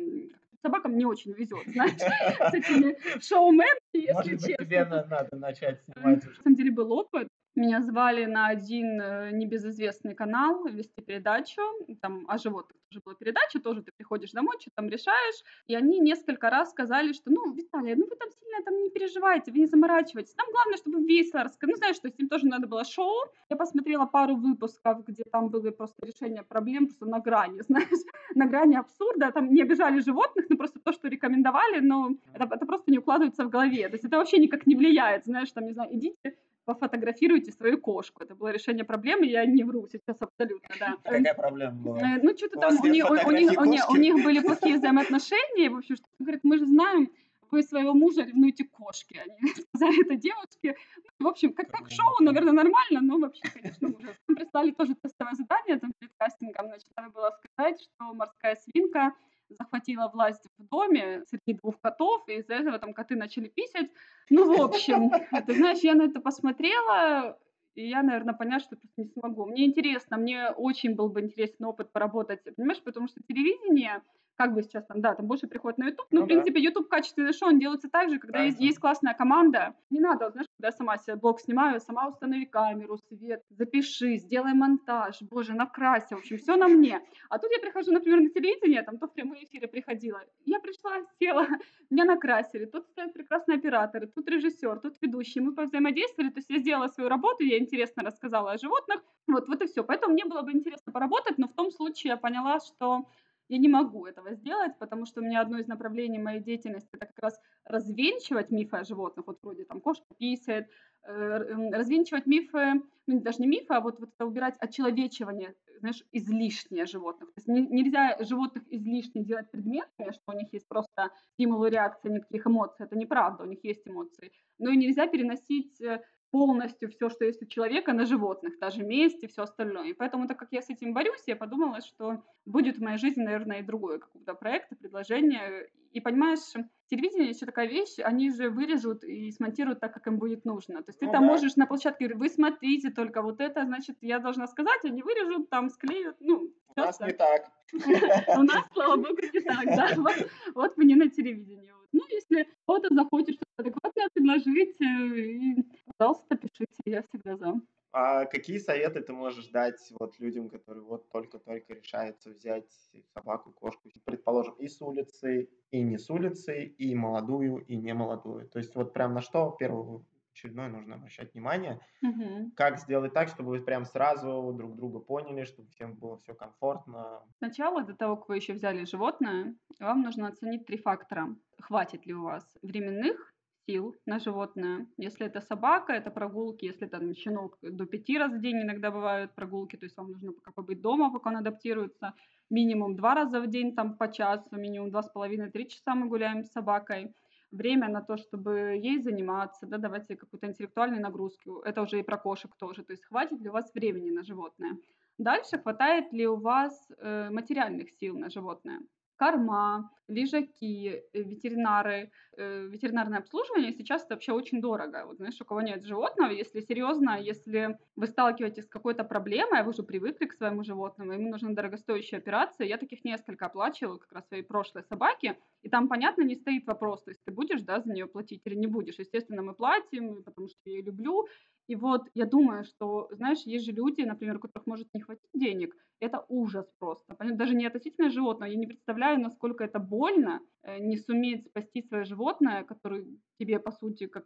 собакам не очень везет, знаешь, с этими шоуменами, если честно. тебе на- надо начать снимать На самом деле был опыт. Меня звали на один э, небезызвестный канал вести передачу. Там о животных тоже была передача, тоже ты приходишь домой, что там решаешь. И они несколько раз сказали, что, ну, Виталия, ну вы там сильно там не переживайте, вы не заморачивайтесь. Нам главное, чтобы весело рассказать. Ну, знаешь, то есть им тоже надо было шоу. Я посмотрела пару выпусков, где там были просто решения проблем просто на грани, знаешь, на грани абсурда. Там не обижали животных, но просто то, что рекомендовали, но это, это просто не укладывается в голове. То есть это вообще никак не влияет, знаешь, там, не знаю, идите пофотографируйте свою кошку. Это было решение проблемы, я не вру сейчас абсолютно, да. Какая проблема была? Э, Ну, что-то там, у них, у, них, у, них, у кошки? них были плохие взаимоотношения, в общем, что говорит, мы же знаем, вы своего мужа ревнуете к кошке. Они сказали это девушке. Ну, в общем, как, как шоу, наверное, нормально, но вообще, конечно, ужас. Нам прислали тоже тестовое задание там перед кастингом. Значит, надо было сказать, что морская свинка захватила власть в доме среди двух котов, и из-за этого там коты начали писать. Ну, в общем, ты знаешь, я на это посмотрела, и я, наверное, поняла, что просто не смогу. Мне интересно, мне очень был бы интересен опыт поработать, понимаешь, потому что телевидение, как бы сейчас там, да, там больше приходит на YouTube, но, Ну в да. принципе, YouTube качественный шоу, он делается так же, когда есть, Правильно. есть классная команда. Не надо, знаешь, когда я сама себе блог снимаю, сама установи камеру, свет, запиши, сделай монтаж, боже, накрась, в общем, все на мне. А тут я прихожу, например, на телевидение, там то в прямые эфиры приходила. Я пришла, села, меня накрасили. Тут стоят прекрасные операторы, тут режиссер, тут ведущий. Мы повзаимодействовали, то есть я сделала свою работу, я интересно рассказала о животных. Вот, вот и все. Поэтому мне было бы интересно поработать, но в том случае я поняла, что я не могу этого сделать, потому что у меня одно из направлений моей деятельности это как раз развенчивать мифы о животных, вот вроде там кошка писает, э, развенчивать мифы, ну даже не мифы, а вот, вот это убирать очеловечивание, знаешь, излишнее животных. То есть не- нельзя животных излишне делать предметами, что у них есть просто стимул и реакция, никаких эмоций. Это неправда, у них есть эмоции. Но и нельзя переносить э, полностью все, что есть у человека, на животных, даже месть и все остальное. И поэтому, так как я с этим борюсь, я подумала, что будет в моей жизни, наверное, и другой какой-то проект, предложение. И понимаешь, телевидение еще такая вещь, они же вырежут и смонтируют так, как им будет нужно. То есть ты Ну там да. можешь на площадке говорить, вы смотрите только вот это, значит, я должна сказать, они вырежут, там склеют, ну, У нас не так. у нас, слава богу, не так, да. Вот, мы не на телевидении. Ну, если кто-то захочет что-то адекватное предложить, э, пожалуйста, пишите, я всегда за. А какие советы ты можешь дать вот людям, которые вот только-только решаются взять собаку, кошку, предположим, и с улицы, и не с улицы, и молодую, и не молодую? То есть вот прям на что первое очередное нужно обращать внимание. Мгм. Как сделать так, чтобы вы прям сразу друг друга поняли, чтобы всем было все комфортно? Сначала, до того, как вы еще взяли животное, вам нужно оценить три фактора. Хватит ли у вас временных сил на животное. Если это собака, это прогулки. Если там щенок, до пяти раз в день иногда бывают прогулки. То есть вам нужно пока побыть дома, пока он адаптируется. Минимум два раза в день, там по часу, минимум два с половиной-три часа мы гуляем с собакой время на то, чтобы ей заниматься, да, давать ей какую-то интеллектуальную нагрузку. Это уже и про кошек тоже. То есть хватит ли у вас времени на животное. Дальше хватает ли у вас э, материальных сил на животное корма, лежаки, э, ветеринары. Э, ветеринарное обслуживание сейчас это вообще очень дорого. Вот знаешь, у кого нет животного, если серьезно, если вы сталкиваетесь с какой-то проблемой, а вы уже привыкли к своему животному, ему нужна дорогостоящая операция. Я таких несколько оплачивала как раз своей прошлой собаке, и там, понятно, не стоит вопрос, то есть ты будешь, да, за нее платить или не будешь. Естественно, мы платим, потому что я ее люблю. И вот я думаю, что, знаешь, есть же люди, например, у которых может не хватить денег, это ужас просто. Даже не относительно животного. Я не представляю, насколько это больно э, не суметь спасти свое животное, которое тебе, по сути, как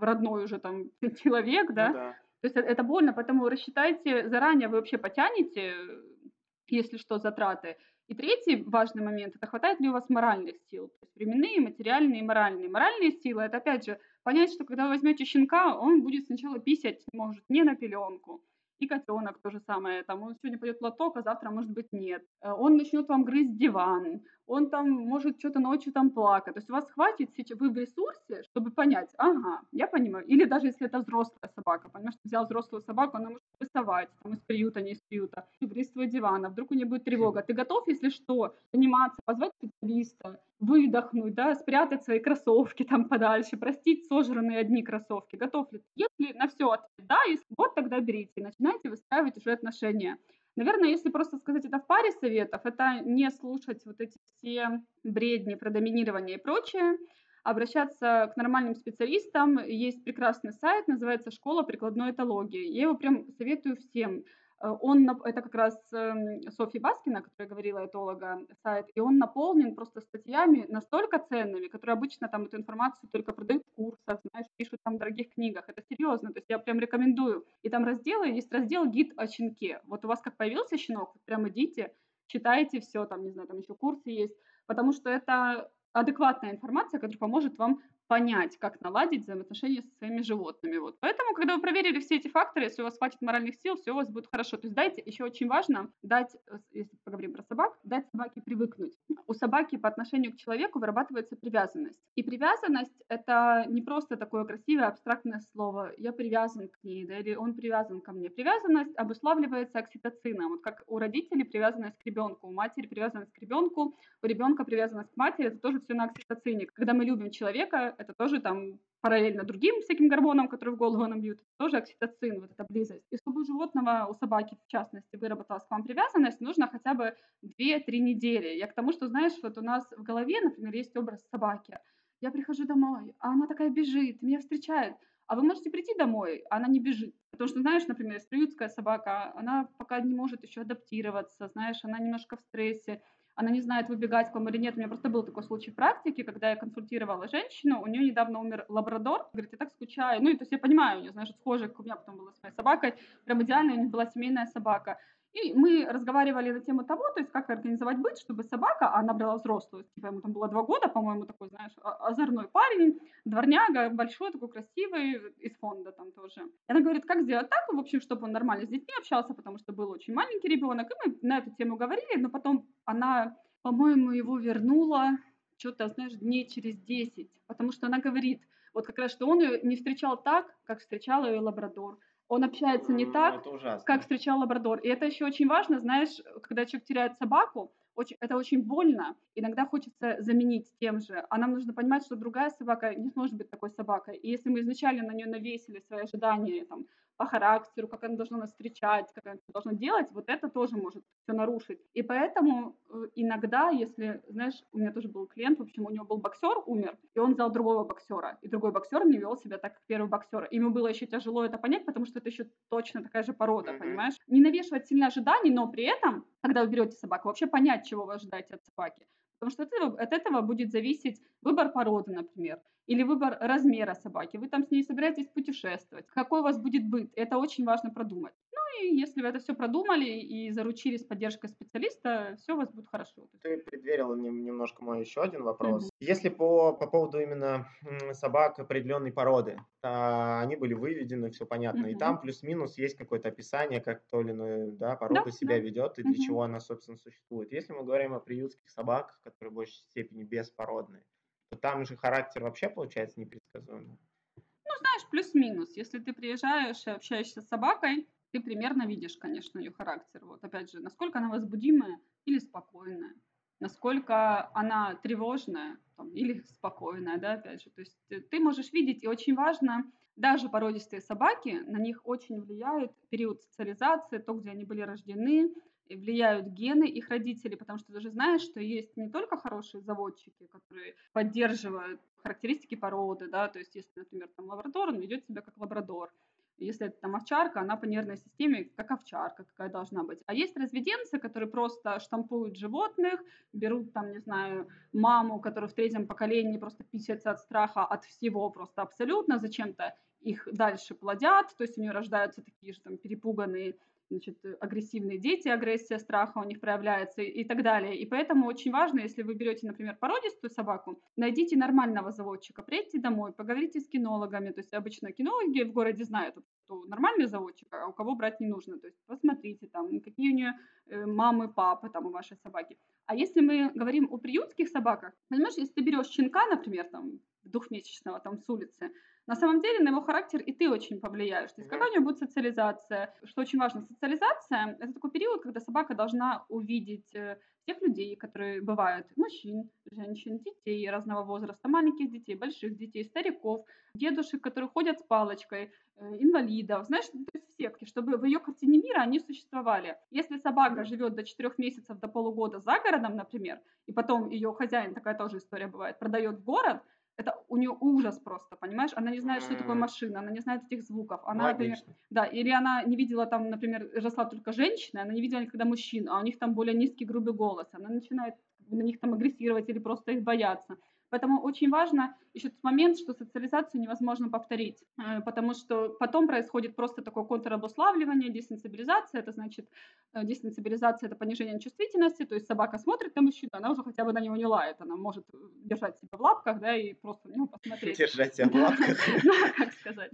родной уже там человек, да? Ну да. То есть э, это больно, поэтому рассчитайте заранее, вы вообще потянете, если что, затраты. И третий важный момент – это хватает ли у вас моральных сил, то есть временные, материальные и моральные. Моральные силы – это, опять же, понять, что когда вы возьмете щенка, он будет сначала писать, может, не на пеленку, и котенок то же самое. Там он сегодня пойдет лоток, а завтра, может быть, нет. Э, он начнет вам грызть диван. Он там может что-то ночью там плакать. То есть у вас хватит сейчас, вы в ресурсе, чтобы понять, ага, я понимаю. Или даже если это взрослая собака, понимаешь, ты взял взрослую собаку, она может рисовать там из приюта, не из приюта, грызть твой диван, а вдруг у нее будет тревога. Ты готов, если что, заниматься, позвать специалиста, выдохнуть, да, спрятать свои кроссовки там подальше, простить сожранные одни кроссовки. Готов ли? Если на все ответ да, если вот тогда берите, начинайте выстраивать уже отношения. Наверное, если просто сказать это в паре советов, это не слушать вот эти все бредни про доминирование и прочее, обращаться к нормальным специалистам. Есть прекрасный сайт, называется «Школа прикладной этологии». Я его прям советую всем. Э, он, это как раз эм, Софья Баскина, которая говорила, этолога, сайт, и он наполнен просто статьями настолько ценными, которые обычно там эту информацию только продают в курсах, знаешь, пишут там в дорогих книгах. Это серьезно, то есть я прям рекомендую. И там разделы, есть раздел «Гид о щенке». Вот у вас как появился щенок, прям идите, читайте все, там, не знаю, там еще курсы есть, потому что это адекватная информация, которая поможет вам понять, как наладить взаимоотношения со своими животными. Вот. Поэтому, когда вы проверили все эти факторы, если у вас хватит моральных сил, все у вас будет хорошо. То есть дайте, еще очень важно дать, э, если поговорим про собак, дать собаке привыкнуть. У собаки по отношению к человеку вырабатывается привязанность. И привязанность — это не просто такое красивое абстрактное слово «я привязан к ней», да, или «он привязан ко мне». Привязанность обуславливается окситоцином. Вот как у родителей привязанность к ребенку, у матери привязанность к ребенку, у ребенка привязанность к матери, это тоже все на окситоцине. Когда мы любим человека, это тоже там параллельно другим всяким гормонам, которые в голову нам бьют, тоже окситоцин, вот эта близость. И чтобы у животного, у собаки в частности, выработалась к вам привязанность, нужно хотя бы 2-3 недели. Я к тому, что, знаешь, вот у нас в голове, например, есть образ собаки. Я прихожу домой, а она такая бежит, меня встречает. А вы можете прийти домой, а она не бежит. Потому что, знаешь, например, приютская собака, она пока не может еще адаптироваться, знаешь, она немножко в стрессе она не знает, выбегать к вам или нет. У меня просто был такой случай в практике, когда я консультировала женщину, у нее недавно умер лабрадор, говорит, я так скучаю. Ну, и то есть я понимаю, у нее, знаешь, схоже, как у меня потом было с моей собакой, прям идеально, у них была семейная собака. И мы разговаривали на тему того, то есть как организовать быт, чтобы собака, а она брала взрослую, типа ему там было два года, по-моему, такой, знаешь, озорной парень, дворняга, большой, такой красивый, из фонда там тоже. И она говорит, как сделать так, в общем, чтобы он нормально с детьми общался, потому что был очень маленький ребенок, и мы на эту тему говорили, но потом она, по-моему, его вернула что-то, знаешь, дней через 10, потому что она говорит, вот как раз, что он ее не встречал так, как встречал ее лабрадор, он общается не так, как встречал лабрадор. И это еще очень важно, знаешь, когда человек теряет собаку, очень, это очень больно. Иногда хочется заменить тем же. А нам нужно понимать, что другая собака не сможет быть такой собакой. И если мы изначально на нее навесили свои ожидания, там, по характеру, как она должна нас встречать, как она должна делать, вот это тоже может все нарушить. И поэтому э, иногда, если, знаешь, у меня тоже был клиент, в общем, у него был боксер, умер, и он взял другого боксера, и другой боксер не вел себя так, как первый боксер. Ему было еще тяжело это понять, потому что это еще точно такая же порода, mm-hmm. понимаешь? Не навешивать сильно ожиданий, но при этом, когда вы берете собаку, вообще понять, чего вы ожидаете от собаки. Потому что от этого, от этого будет зависеть выбор породы, например. Или выбор размера собаки. Вы там с ней собираетесь путешествовать. Какой у вас будет быт? Это очень важно продумать. Ну и если вы это все продумали и заручились поддержкой специалиста, все у вас будет хорошо. Ты предверила немножко мой еще один вопрос. Mm-hmm. Если по, по поводу именно собак определенной породы, а, они были выведены, все понятно, mm-hmm. и там плюс-минус есть какое-то описание, как то или иное да, порода да, себя да. ведет и для mm-hmm. чего она, собственно, существует. Если мы говорим о приютских собаках, которые в большей степени беспородные, там же характер вообще получается непредсказуемый. Ну, знаешь, плюс-минус. Если ты приезжаешь и общаешься с собакой, ты примерно видишь, конечно, ее характер. Вот опять же, насколько она возбудимая или спокойная, насколько она тревожная там, или спокойная, да, опять же. То есть э, ты можешь видеть, и очень важно, даже породистые собаки, на них очень влияет период социализации, то, где они были рождены, влияют гены их родителей, потому что ты же знаешь, что есть не только хорошие заводчики, которые поддерживают характеристики породы, да, то есть если, например, там лабрадор, он ведет себя как лабрадор, если это там овчарка, она по нервной системе как овчарка, какая должна быть. А есть разведенцы, которые просто штампуют животных, берут там, не знаю, маму, которая в третьем поколении просто писается от страха, от всего просто абсолютно, зачем-то их дальше плодят, то есть у нее рождаются такие же там перепуганные значит, агрессивные дети, агрессия, страха у них проявляется и, и так далее. И поэтому очень важно, если вы берете, например, породистую собаку, найдите нормального заводчика, приедьте домой, поговорите с кинологами. То есть обычно кинологи в городе знают, кто нормальный заводчик, а у кого брать не нужно. То есть посмотрите там, какие у нее э, мамы, папы там у вашей собаки. А если мы говорим о приютских собаках, понимаешь, если ты берешь щенка, например, там, двухмесячного там с улицы, на самом деле на его характер и ты очень повлияешь. То есть какая у него будет социализация. Что очень важно, социализация – это такой период, когда собака должна увидеть э, тех людей, которые бывают, мужчин, женщин, детей разного возраста, маленьких детей, больших детей, стариков, дедушек, которые ходят с палочкой, э, инвалидов, знаешь, то есть всех, чтобы в ее картине мира они существовали. Если собака живет до 4 месяцев, до полугода за городом, например, и потом ее хозяин, такая тоже история бывает, продает в город, это у нее ужас просто, понимаешь? Она не знает, что такое машина, она не знает этих звуков. Она, например, да, или она не видела там, например, росла только женщина, она не видела никогда мужчин, а у них там более низкий грубый голос. Она начинает на них там агрессировать или просто их бояться. Поэтому очень важно еще тот момент, что социализацию невозможно повторить, э, потому что потом происходит просто такое контрабуславливание, десенсибилизация, это значит, э, десенсибилизация – это понижение чувствительности, то есть собака смотрит на мужчину, она уже хотя бы на него не лает, она может держать себя в лапках, да, и просто на него посмотреть. Держать себя в лапках. Ну, как сказать.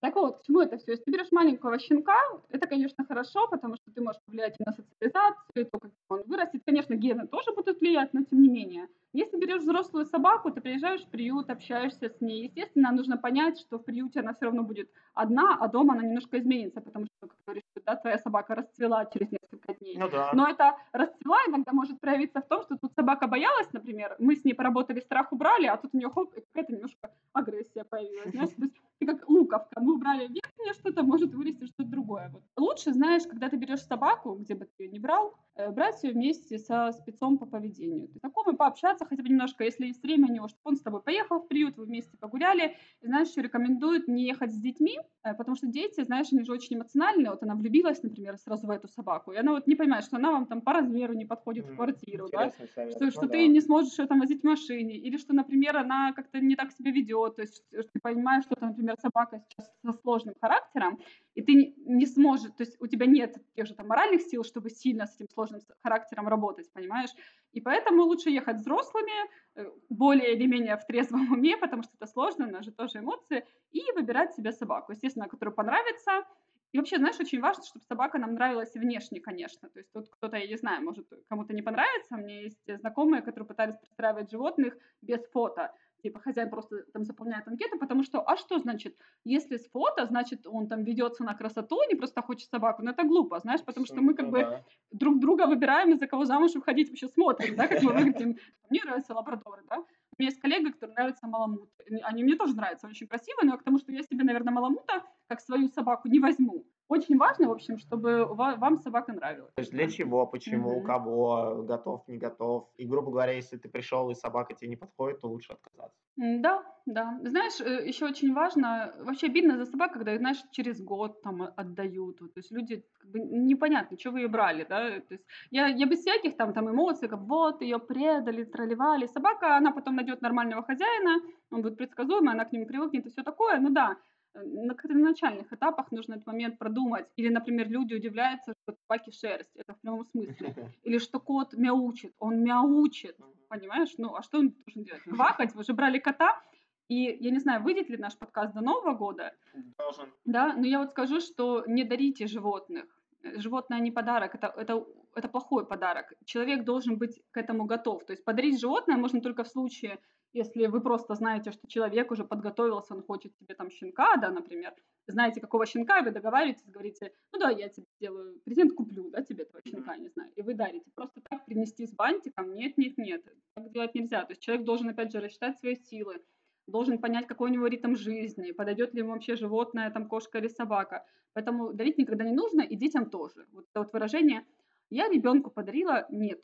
Так вот, к чему это все? Если ты берешь маленького щенка, это, конечно, хорошо, потому что ты можешь влиять на социализацию, то, как он вырастет. Конечно, гены тоже будут влиять, но тем не менее. Если берешь взрослую собаку, ты приезжаешь в приют, общаешься с ней. Естественно, нужно понять, что в приюте она все равно будет одна, а дома она немножко изменится, потому что, как говоришь, да, твоя собака расцвела через несколько дней. Ну, да. Но это расцвела иногда может проявиться в том, что тут собака боялась, например, мы с ней поработали, страх убрали, а тут у нее хоп, какая-то немножко агрессия появилась. Знаешь? Ты как луковка, мы убрали верхнее что-то, может вылезти что-то другое. Вот. Лучше, знаешь, когда ты берешь собаку, где бы ты ее не брал, э, брать ее вместе со спецом по поведению. Знакомый пообщаться хотя бы немножко, если есть время у него, чтобы он с тобой поехал в приют, вы вместе погуляли. И, знаешь, еще рекомендуют не ехать с детьми, э, потому что дети, знаешь, они же очень эмоциональные. Вот она влюбилась, например, сразу в эту собаку, и она вот не понимает, что она вам там по размеру не подходит mm, в квартиру, да? что, ну, что да. ты не сможешь ее там возить в машине, или что, например, она как-то не так себя ведет, то есть что ты понимаешь, что, например, например, собака сейчас со сложным характером, и ты не сможешь, то есть у тебя нет тех же там моральных сил, чтобы сильно с этим сложным характером работать, понимаешь? И поэтому лучше ехать взрослыми, э, более или менее в трезвом уме, потому что это сложно, у нас же тоже эмоции, и выбирать себе собаку, естественно, которая понравится, и вообще, знаешь, очень важно, чтобы собака нам нравилась внешне, конечно. То есть тут кто-то, я не знаю, может, кому-то не понравится. У меня есть знакомые, которые пытались пристраивать животных без фото типа хозяин просто там заполняет анкету, потому что, а что значит, если с фото, значит, он там ведется на красоту, не просто хочет собаку, но это глупо, знаешь, потому что мы как ну, бы да. друг друга выбираем, из-за кого замуж выходить, вообще смотрим, да, как мы выглядим. Мне нравятся лабрадоры, да, у меня есть коллега, который нравится маламут. Они мне тоже нравятся, очень красивые, но к тому, что я себе, наверное, маламута как свою собаку не возьму. Очень важно, в общем, чтобы вам собака нравилась. То есть для чего, почему, у кого, готов, не готов. И, грубо говоря, если ты пришел и собака тебе не подходит, то лучше отказаться. Да, да. Знаешь, э, еще очень важно, вообще обидно за собак, когда, знаешь, через год там отдают. То есть люди как бы непонятно, что вы ее брали, да. То есть я, я без всяких там, там эмоций, как вот ее предали, тролливали. Собака, она потом найдет нормального хозяина, он будет предсказуемый, она к нему привыкнет и все такое. Ну да, на начальных этапах нужно этот момент продумать. Или, например, люди удивляются, что собаки шерсть. Это в прямом смысле. Или что кот мяучит. Он мяучит. Понимаешь? Ну, а что он должен делать? Квакать? Вы же брали кота. И я не знаю, выйдет ли наш подкаст до Нового года. Должен. Да, но я вот скажу, что не дарите животных. Животное не подарок, это, это, это плохой подарок. Человек должен быть к этому готов. То есть подарить животное можно только в случае, если вы просто знаете, что человек уже подготовился, он хочет тебе там щенка, да, например, знаете, какого щенка, и вы договариваетесь, говорите, ну да, я тебе сделаю презент, куплю, да, тебе этого щенка, не знаю, и вы дарите. Просто так принести с бантиком, нет, нет, нет, так делать нельзя. То есть человек должен, опять же, рассчитать свои силы, должен понять, какой у него ритм жизни, подойдет ли ему вообще животное, там, кошка или собака. Поэтому дарить никогда не нужно, и детям тоже. Вот это вот выражение «я ребенку подарила» нет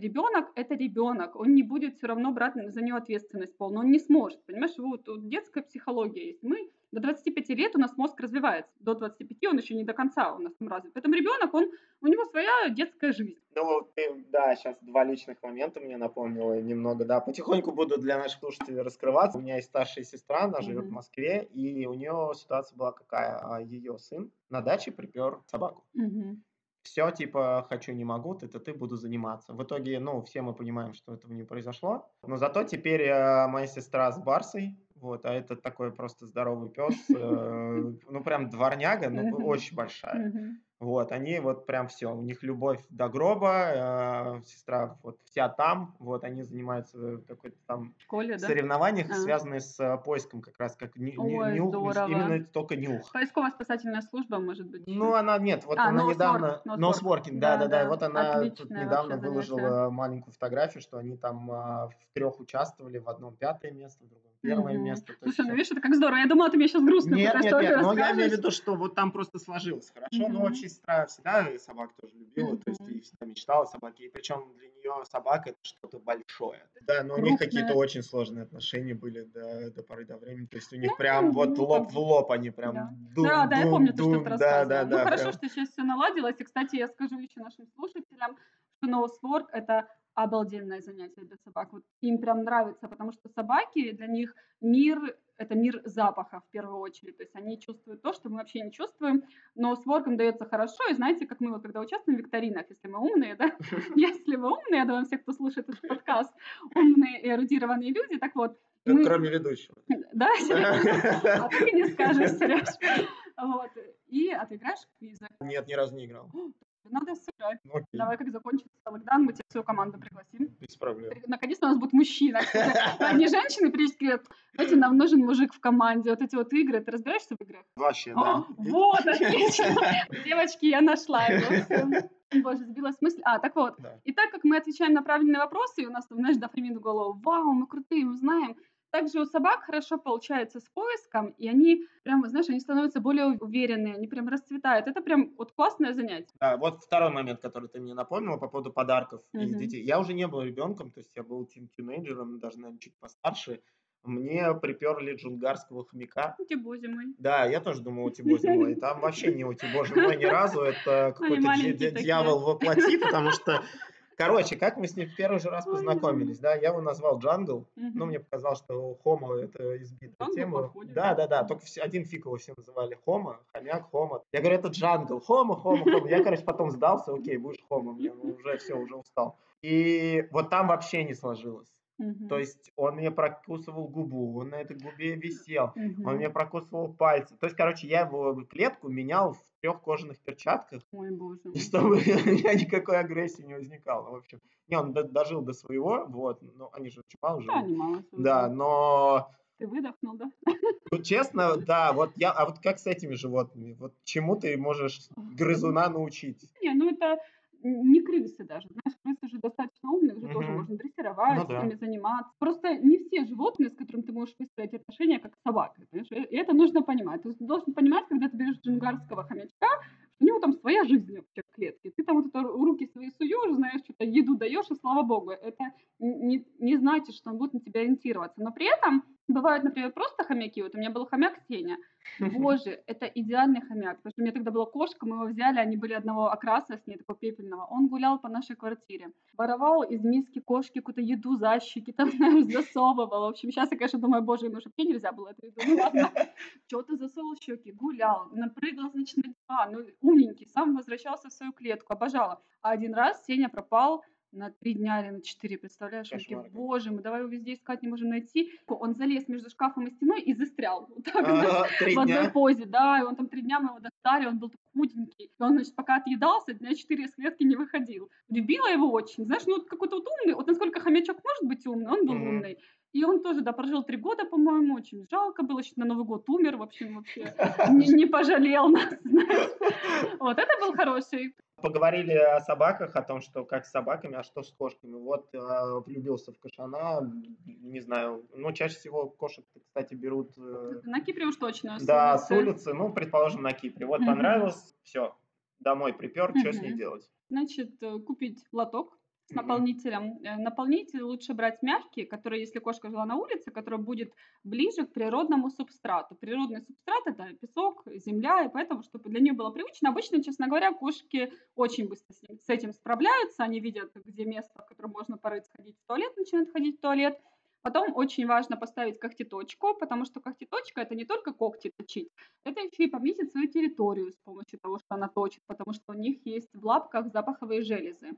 ребенок это ребенок, он не будет все равно брать за него ответственность полную, он не сможет, понимаешь, вот, детская психология есть. Мы до 25 лет у нас мозг развивается, до 25 он еще не до конца у нас там развит. Поэтому ребенок, он, у него своя детская жизнь. Ну, ты, да, сейчас два личных момента мне напомнила немного, да. Потихоньку буду для наших слушателей раскрываться. У меня есть старшая сестра, она живет mm-hmm. в Москве, и у нее ситуация была какая? А, Ее сын на даче припер собаку. Mm-hmm все, типа, хочу, не могу, ты-то ты буду заниматься. В итоге, ну, все мы понимаем, что этого не произошло. Но зато теперь э, моя сестра с Барсой, вот, а это такой просто здоровый пес, э, ну, прям дворняга, ну, очень большая. Вот, они вот прям все, у них любовь до гроба, э, сестра вот вся там, вот, они занимаются какой-то там школе, да? соревнованиях, а. связанные с э, поиском как раз как ни, Ой, нюх, здорово. именно только нюх. Поисково-спасательная служба, может быть? Ну, она, нет, вот а, она no недавно, Nosworking, да, да, да, да, вот она тут недавно выложила занятие. маленькую фотографию, что они там а, в трех участвовали, в одном пятое место, в другом первое mm-hmm. место. Слушай, ну видишь, это как здорово, я думала, ты мне сейчас грустно Нет, нет, нет, но я имею в виду, что вот там просто сложилось хорошо, mm-hmm. но вообще сестра всегда собак тоже любила, mm-hmm. то есть и всегда мечтала о собаке, и причем для нее собака это что-то большое. Да, но у них какие-то очень сложные отношения были до, до поры до времени, то есть у них ну, прям вот ну, лоб в лоб они прям да. Дум, да, да, я помню, то, что ты рассказывала. Да, да, ну, хорошо, прям. что сейчас все наладилось, и, кстати, я скажу еще нашим слушателям, что Ноусворк — это обалденное занятие для собак. Вот им прям нравится, потому что собаки, для них мир — это мир запаха в первую очередь. То есть они чувствуют то, что мы вообще не чувствуем, но с ворком дается хорошо. И знаете, как мы вот когда участвуем в викторинах, если мы умные, да, если мы умные, я думаю, все, кто слушает этот подкаст, умные и эрудированные люди, так вот, мы... Кроме ведущего. Да, А ты не скажешь, Сереж. Вот. И отыграешь квизы. Нет, ни разу не играл. Надо сыграть. Ну, окей. Давай, как закончится локдаун, мы тебе свою команду пригласим. Без проблем. Наконец-то у нас будет мужчина. Одни женщины пришли, знаете, нам нужен мужик в команде. Вот эти вот игры. Ты разбираешься в играх? Вообще, да. Вот, отлично. Девочки, я нашла его. Боже, сбилась мысль. А, так вот. И так как мы отвечаем на правильные вопросы, и у нас там, знаешь, дофамин в голову, вау, мы крутые, мы знаем, также у собак хорошо получается с поиском, и они прям, знаешь, они становятся более уверенные, они прям расцветают. Это прям вот классное занятие. Да, вот второй момент, который ты мне напомнила по поводу подарков из детей. Я уже не был ребенком, то есть я был тим тинейджером, даже, наверное, чуть постарше. Мне приперли джунгарского хомяка. Утибо зимой. Да, я тоже думал утибо зимой. Там вообще не утибо зимой ни разу. Это какой-то дьявол воплоти, потому что Короче, как мы с ним в первый же раз познакомились, да, я его назвал Jungle, ну, мне показалось, что Хома это избитая тема. Да, да, да, только один фиг его все называли Хома, хомяк, Хома. Я говорю, это Jungle, Хома, Хома, Хома. Я, короче, потом сдался, окей, будешь Хома, мне уже все, уже устал. И вот там вообще не сложилось. Угу. То есть он мне прокусывал губу, он на этой губе висел, угу. он мне прокусывал пальцы. То есть, короче, я его клетку менял в трех кожаных перчатках. Ой, боже. Чтобы у меня никакой агрессии не возникало. В общем, не, он дожил до своего, вот, ну, они же очень мало живут. Да, они мало Да, но... Ты выдохнул, да? Ну, честно, да, вот я, а вот как с этими животными? Вот чему ты можешь грызуна научить? Не, ну это не крысы даже. Знаешь, крысы же достаточно умные, уже тоже Мгм. можно дрессировать, Ну с да. ними заниматься. Просто не все животные, с которыми ты можешь выстроить отношения, как с собакой. Понимаешь? И это нужно понимать. Ты должен понимать, когда ты берешь джунгарского хомячка, у него там своя жизнь вообще в клетке. Ты там вот это ру- руки свои суешь, знаешь, что-то еду даешь, и слава богу. Это не, не значит, что он будет на тебя ориентироваться. Но при этом бывают, например, просто хомяки. Вот у меня был хомяк Сеня. Боже, это идеальный хомяк. Потому что у меня тогда была кошка, мы его взяли, они были одного окраса с ней, такого пепельного. Он гулял по нашей квартире. Воровал из миски кошки какую-то еду, защики, там, знаешь, засовывал. В общем, сейчас я, конечно, думаю, боже, ему же нельзя было это еду. Ну ладно. Что-то засовывал щеки, гулял, напрыгал, значит, на диван. Ну, умненький, сам возвращался в свою клетку, обожала. А один раз Сеня пропал на три дня или на четыре, представляешь? Такие, Кошмар какой. боже, мы давай его везде искать, не можем найти. Он залез между шкафом и стеной и застрял. Вот так, знаешь, А, Три в одной позе, да, и он там три дня мы его достали, он был такой худенький. И он, значит, пока отъедался, дня четыре из клетки не выходил. Любила его очень. Знаешь, ну вот какой-то вот умный, вот насколько хомячок может быть умный, он был Мгм. умный. И он тоже, да, прожил три года, по-моему, очень жалко было, еще на Новый год умер, в общем, вообще не, не пожалел нас, знаешь. Вот, это был хороший. Поговорили о собаках, о том, что как с собаками, а что с кошками. Вот э, влюбился в кошана, не знаю, ну чаще всего кошек, кстати, берут э, На Кипре уж точно. с да, с улицы. ну, предположим, на Кипре. Вот понравилось, все, домой припер, что с ней делать? Значит, э, купить лоток с наполнителем. Э, Наполнитель лучше брать мягкий, который, если кошка жила на улице, который будет ближе к природному субстрату. Природный субстрат это песок, земля, и поэтому, чтобы для нее было привычно. Обычно, честно говоря, кошки очень быстро с, ним- с этим справляются. Они видят, где место, в котором можно порыть, сходить в туалет, начинают ходить в туалет. Потом очень важно поставить когтеточку, потому что когтеточка это не только когти точить, это еще и пометить свою территорию с помощью того, что она точит, потому что у них есть в лапках запаховые железы.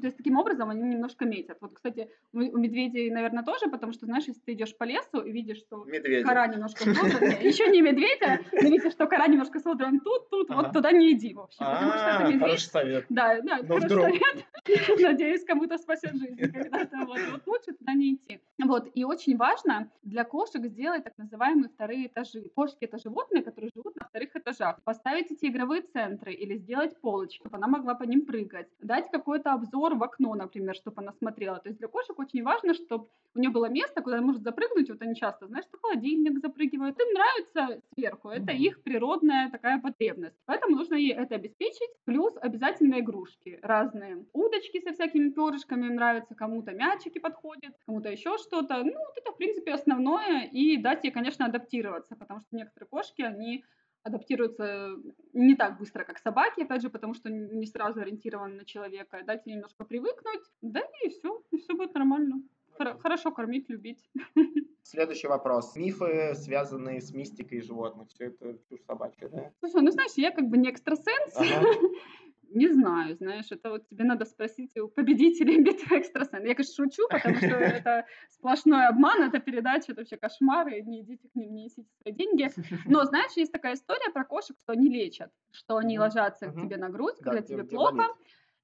То есть таким образом они немножко метят. Вот, кстати, у медведей, наверное, тоже, потому что, знаешь, если ты идешь по лесу и видишь, что Медведя. кора немножко содрана, еще не медведя, но видишь, что кора немножко содрана тут, тут, вот туда не иди, в общем, потому что это А, медведь. хороший совет. Да, да, Но хороший совет. Надеюсь, кому-то спасет жизнь когда-то. Вот. лучше туда не идти. Вот. И очень важно для кошек сделать так называемые вторые этажи. Кошки это животные, которые живут на вторых этажах. Поставить эти игровые центры или сделать полочки, чтобы она могла по ним прыгать. Дать какой-то обзор в окно, например, чтобы она смотрела. То есть для кошек очень важно, чтобы у нее было место, куда она может запрыгнуть. Вот они часто, знаешь, что холодильник запрыгивают. Им нравится сверху. Это их природная такая потребность. Поэтому нужно ей это обеспечить. Плюс обязательно игрушки разные. Удочки со всякими перышками им нравятся, кому-то мячики подходят, кому-то еще что-то. Ну, вот это, в принципе, основное. И дать ей, конечно, адаптироваться, потому что некоторые кошки, они адаптируются не так быстро, как собаки, опять же, потому что не сразу ориентированы на человека. Дать ей немножко привыкнуть, да и все, и все будет нормально. Хоро- Хорошо кормить, любить. Следующий вопрос. Мифы, связанные с мистикой животных. Все это чушь собачья, да? Слушай, ну знаешь, я как бы не экстрасенс, Ага. Не знаю, знаешь, это вот тебе надо спросить у победителей битвы экстрасенсов. Я, конечно, шучу, потому что это сплошной обман, это передача, это вообще кошмары, не идите к ним, не несите свои деньги. Но, знаешь, есть такая история про кошек, что они лечат, что они ложатся к тебе на грудь, Да, когда тебе плохо.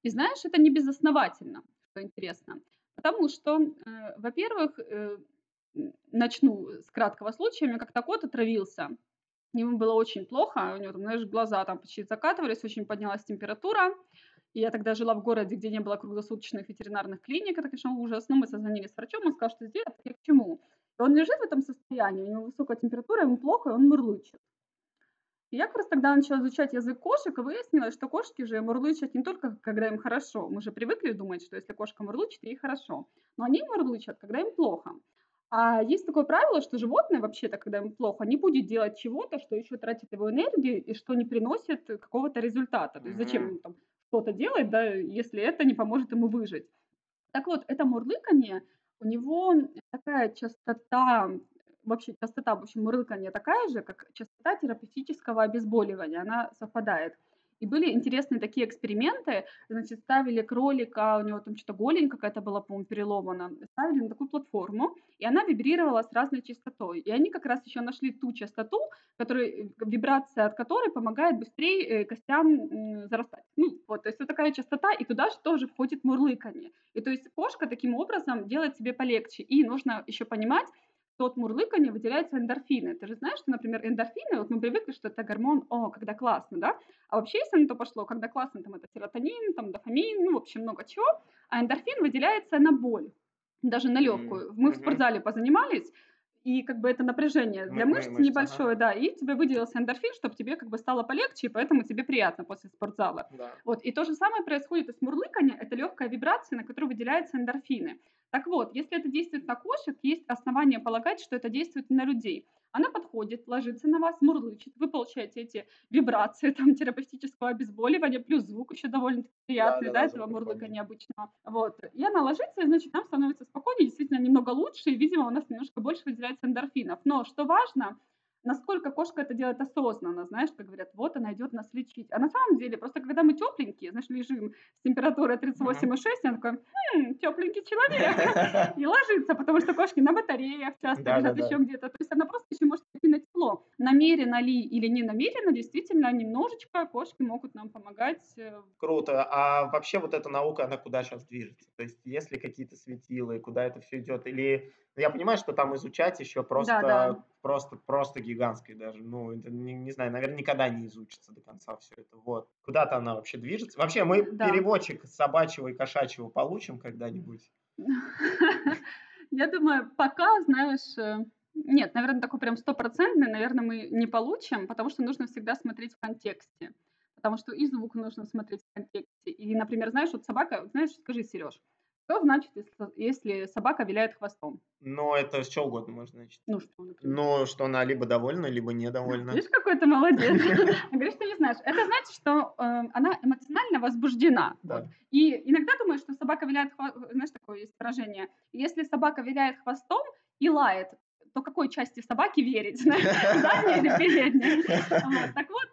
И знаешь, это не безосновательно, что интересно. Потому что, э, во-первых, э, начну с краткого случая. У меня как-то кот отравился. Ему было очень плохо, у него там, знаешь, глаза там почти закатывались, очень поднялась температура. И я тогда жила в городе, где не было круглосуточных ветеринарных клиник. Это, конечно, ужас. Но мы созвонились с врачом, он сказал, что сделать, я к чему. И он лежит в этом состоянии, у него высокая температура, ему плохо, и он мурлычет. И я как раз тогда начала изучать язык кошек, и выяснилось, что кошки же мурлычат не только, когда им хорошо. Мы же привыкли думать, что если кошка мурлычет, ей хорошо. Но они мурлычат, когда им плохо. А есть такое правило, что животное вообще-то, когда им плохо, не будет делать чего-то, что еще тратит его энергию и что не приносит какого-то результата. То есть зачем ему там что-то делать, да, если это не поможет ему выжить. Так вот, это мурлыканье, у него такая частота, вообще частота, в общем, мурлыканья такая же, как частота терапевтического обезболивания, она совпадает. И были интересные такие эксперименты, значит, ставили кролика, у него там что-то голень какая-то была, по-моему, переломана, ставили на такую платформу, и она вибрировала с разной частотой. И они как раз еще нашли ту частоту, которая, вибрация от которой помогает быстрее э, костям зарастать. Ну, вот, то есть вот такая частота, и туда же тоже входит мурлыканье. И то есть кошка таким образом делает себе полегче. И нужно еще понимать, что от мурлыкания выделяются эндорфины. Ты же знаешь, что, например, эндорфины, вот мы привыкли, что это гормон, о, когда классно, да? А вообще, если на то пошло, когда классно, там это серотонин, там дофамин, ну, в общем, много чего, а эндорфин выделяется на боль, даже на легкую. Мы в спортзале позанимались, и как бы это напряжение для мышц, мышц небольшое, ага. да, и тебе выделился эндорфин, чтобы тебе как бы стало полегче, и поэтому тебе приятно после спортзала. Да. Вот, и то же самое происходит и с мурлыканием, это легкая вибрация, на которую выделяются эндорфины. Так вот, если это действует на кошек, есть основания полагать, что это действует на людей. Она подходит, ложится на вас, мурлычет, вы получаете эти вибрации там терапевтического обезболивания, плюс звук еще довольно приятный, да, да, да этого мурлыка необычного. Вот. И она ложится, и, значит, нам становится спокойнее, действительно немного лучше, и, видимо, у нас немножко больше выделяется эндорфинов. Но что важно, насколько кошка это делает осознанно, знаешь, как говорят, вот она идет нас лечить. А на самом деле, просто когда мы тепленькие, знаешь, лежим с температурой 38,6, она такая, хм, тепленький человек, и ложится, потому что кошки на батареях часто лежат еще где-то. То есть она просто еще может идти на тепло. Намеренно ли или не намеренно, действительно, немножечко кошки могут нам помогать. Э, Круто. А вообще вот эта наука, она куда сейчас движется? То есть есть ли какие-то светилы, куда это все идет? Или я понимаю, что там изучать еще просто, да, да. просто, просто гигантской даже. Ну, не, не знаю, наверное, никогда не изучится до конца все это. Вот. Куда-то она вообще движется. Вообще, мы да. переводчик собачьего и кошачьего получим когда-нибудь? Я думаю, пока, знаешь, э, нет, наверное, такой прям стопроцентный, наверное, мы не получим, потому что нужно всегда смотреть в контексте. Потому что и звук нужно смотреть в контексте. И, например, знаешь, вот собака, знаешь, скажи, Сереж, что значит, если, если собака виляет хвостом? Но это что угодно может значить. Ну что, например? Ну, что она либо довольна, либо недовольна. Видишь, какой ты молодец. Говоришь, что не знаешь. Это значит, что э, она эмоционально возбуждена. И иногда думаешь, что собака виляет хвостом, знаешь, такое есть выражение. Если собака виляет хвостом и лает, то какой части собаки верить? Задней или передней? Так вот,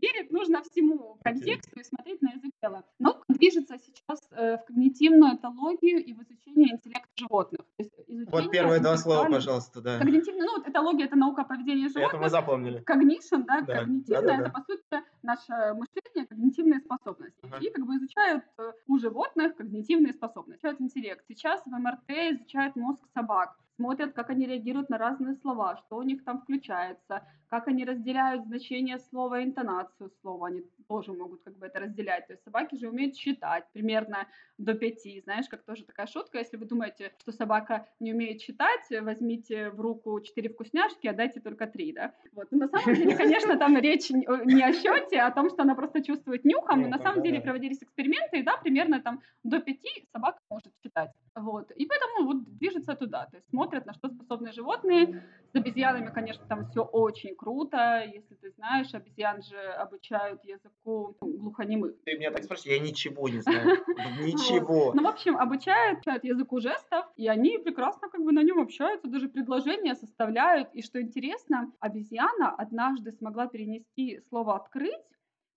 верить нужно всему контексту и смотреть на язык тела. Наука движется сейчас э, в когнитивную этологию и в изучение интеллекта животных. Есть вот первые два слова, пожалуйста, да. Когнитивная, ну, этология – это наука поведения животных. Это мы запомнили. Когнишн, да, да. когнитивная да, да, да. – это, по сути, наше мышление, когнитивные способности. Ага. И как бы изучают э, у животных когнитивные способности, изучают интеллект. Сейчас в МРТ изучают мозг собак смотрят, как они реагируют на разные слова, что у них там включается, как они разделяют значение слова, интонацию слова, они тоже могут как бы это разделять. То есть собаки же умеют считать примерно до пяти. Знаешь, как тоже такая шутка, если вы думаете, что собака не умеет считать, возьмите в руку четыре вкусняшки, а дайте только три, да? Вот. Но на самом деле, конечно, там речь не о счете, а о том, что она просто чувствует нюхом, и на самом деле проводились эксперименты, и да, примерно там до пяти собака может считать. Вот. И поэтому вот движется туда, то есть смотрят, на что способны животные. С обезьянами, конечно, там все очень круто. Если ты знаешь, обезьян же обучают языку глухонемых. Ты меня так спрашиваешь, я ничего не знаю. Ничего. Ну, в общем, обучают языку жестов, и они прекрасно как бы на нем общаются, даже предложения составляют. И что интересно, обезьяна однажды смогла перенести слово «открыть»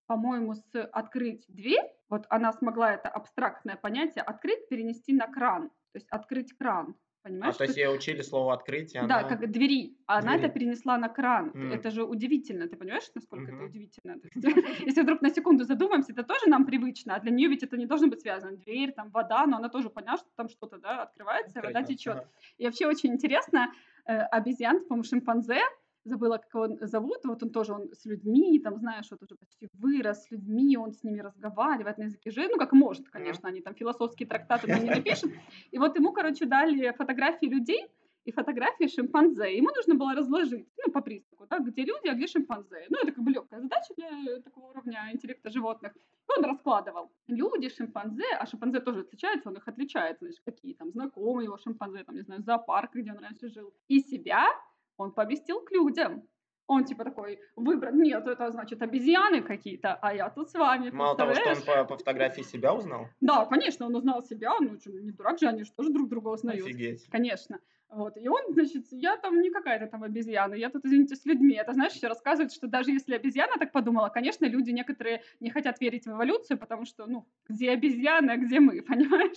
по-моему, с открыть дверь, вот она смогла это абстрактное понятие открыть перенести на кран, то есть открыть кран. Понимаешь? А то есть ей учили слово открыть, она... Да, как двери. А двери. она это перенесла на кран. Mm. Это же удивительно. Ты понимаешь, насколько mm-hmm. это удивительно? Если вдруг на секунду задумаемся, это тоже нам привычно, а для нее ведь это не должно быть связано. Дверь, там вода, но она тоже поняла, что там что-то да, открывается, Открыть, вода течет. Ага. И вообще очень интересно, э, обезьян, по-моему, шимпанзе, забыла, как его зовут, вот он тоже он с людьми, там, знаешь, вот уже почти вырос с людьми, он с ними разговаривает на языке же, ну, как может, конечно, они там философские трактаты не напишут. И вот ему, короче, дали фотографии людей, и фотографии шимпанзе. Ему нужно было разложить, ну, по признаку, да, где люди, а где шимпанзе. Ну, это как бы легкая задача для такого уровня интеллекта животных. И он раскладывал. Люди, шимпанзе, а шимпанзе тоже отличаются, он их отличает, значит, какие там знакомые его шимпанзе, там, не знаю, зоопарк, где он раньше жил. И себя он поместил к людям. Он типа такой выбрал, нет, это значит обезьяны какие-то, а я тут с вами. Мало того, что он по, по фотографии себя узнал? Да, конечно, он узнал себя, ну не дурак же, они же тоже друг друга узнают. Офигеть. Конечно. Вот. И он, значит, я там не какая-то там обезьяна, я тут, извините, с людьми. Это, знаешь, еще рассказывает, что даже если обезьяна так подумала, конечно, люди некоторые не хотят верить в эволюцию, потому что, ну, где обезьяны, а где мы, понимаешь?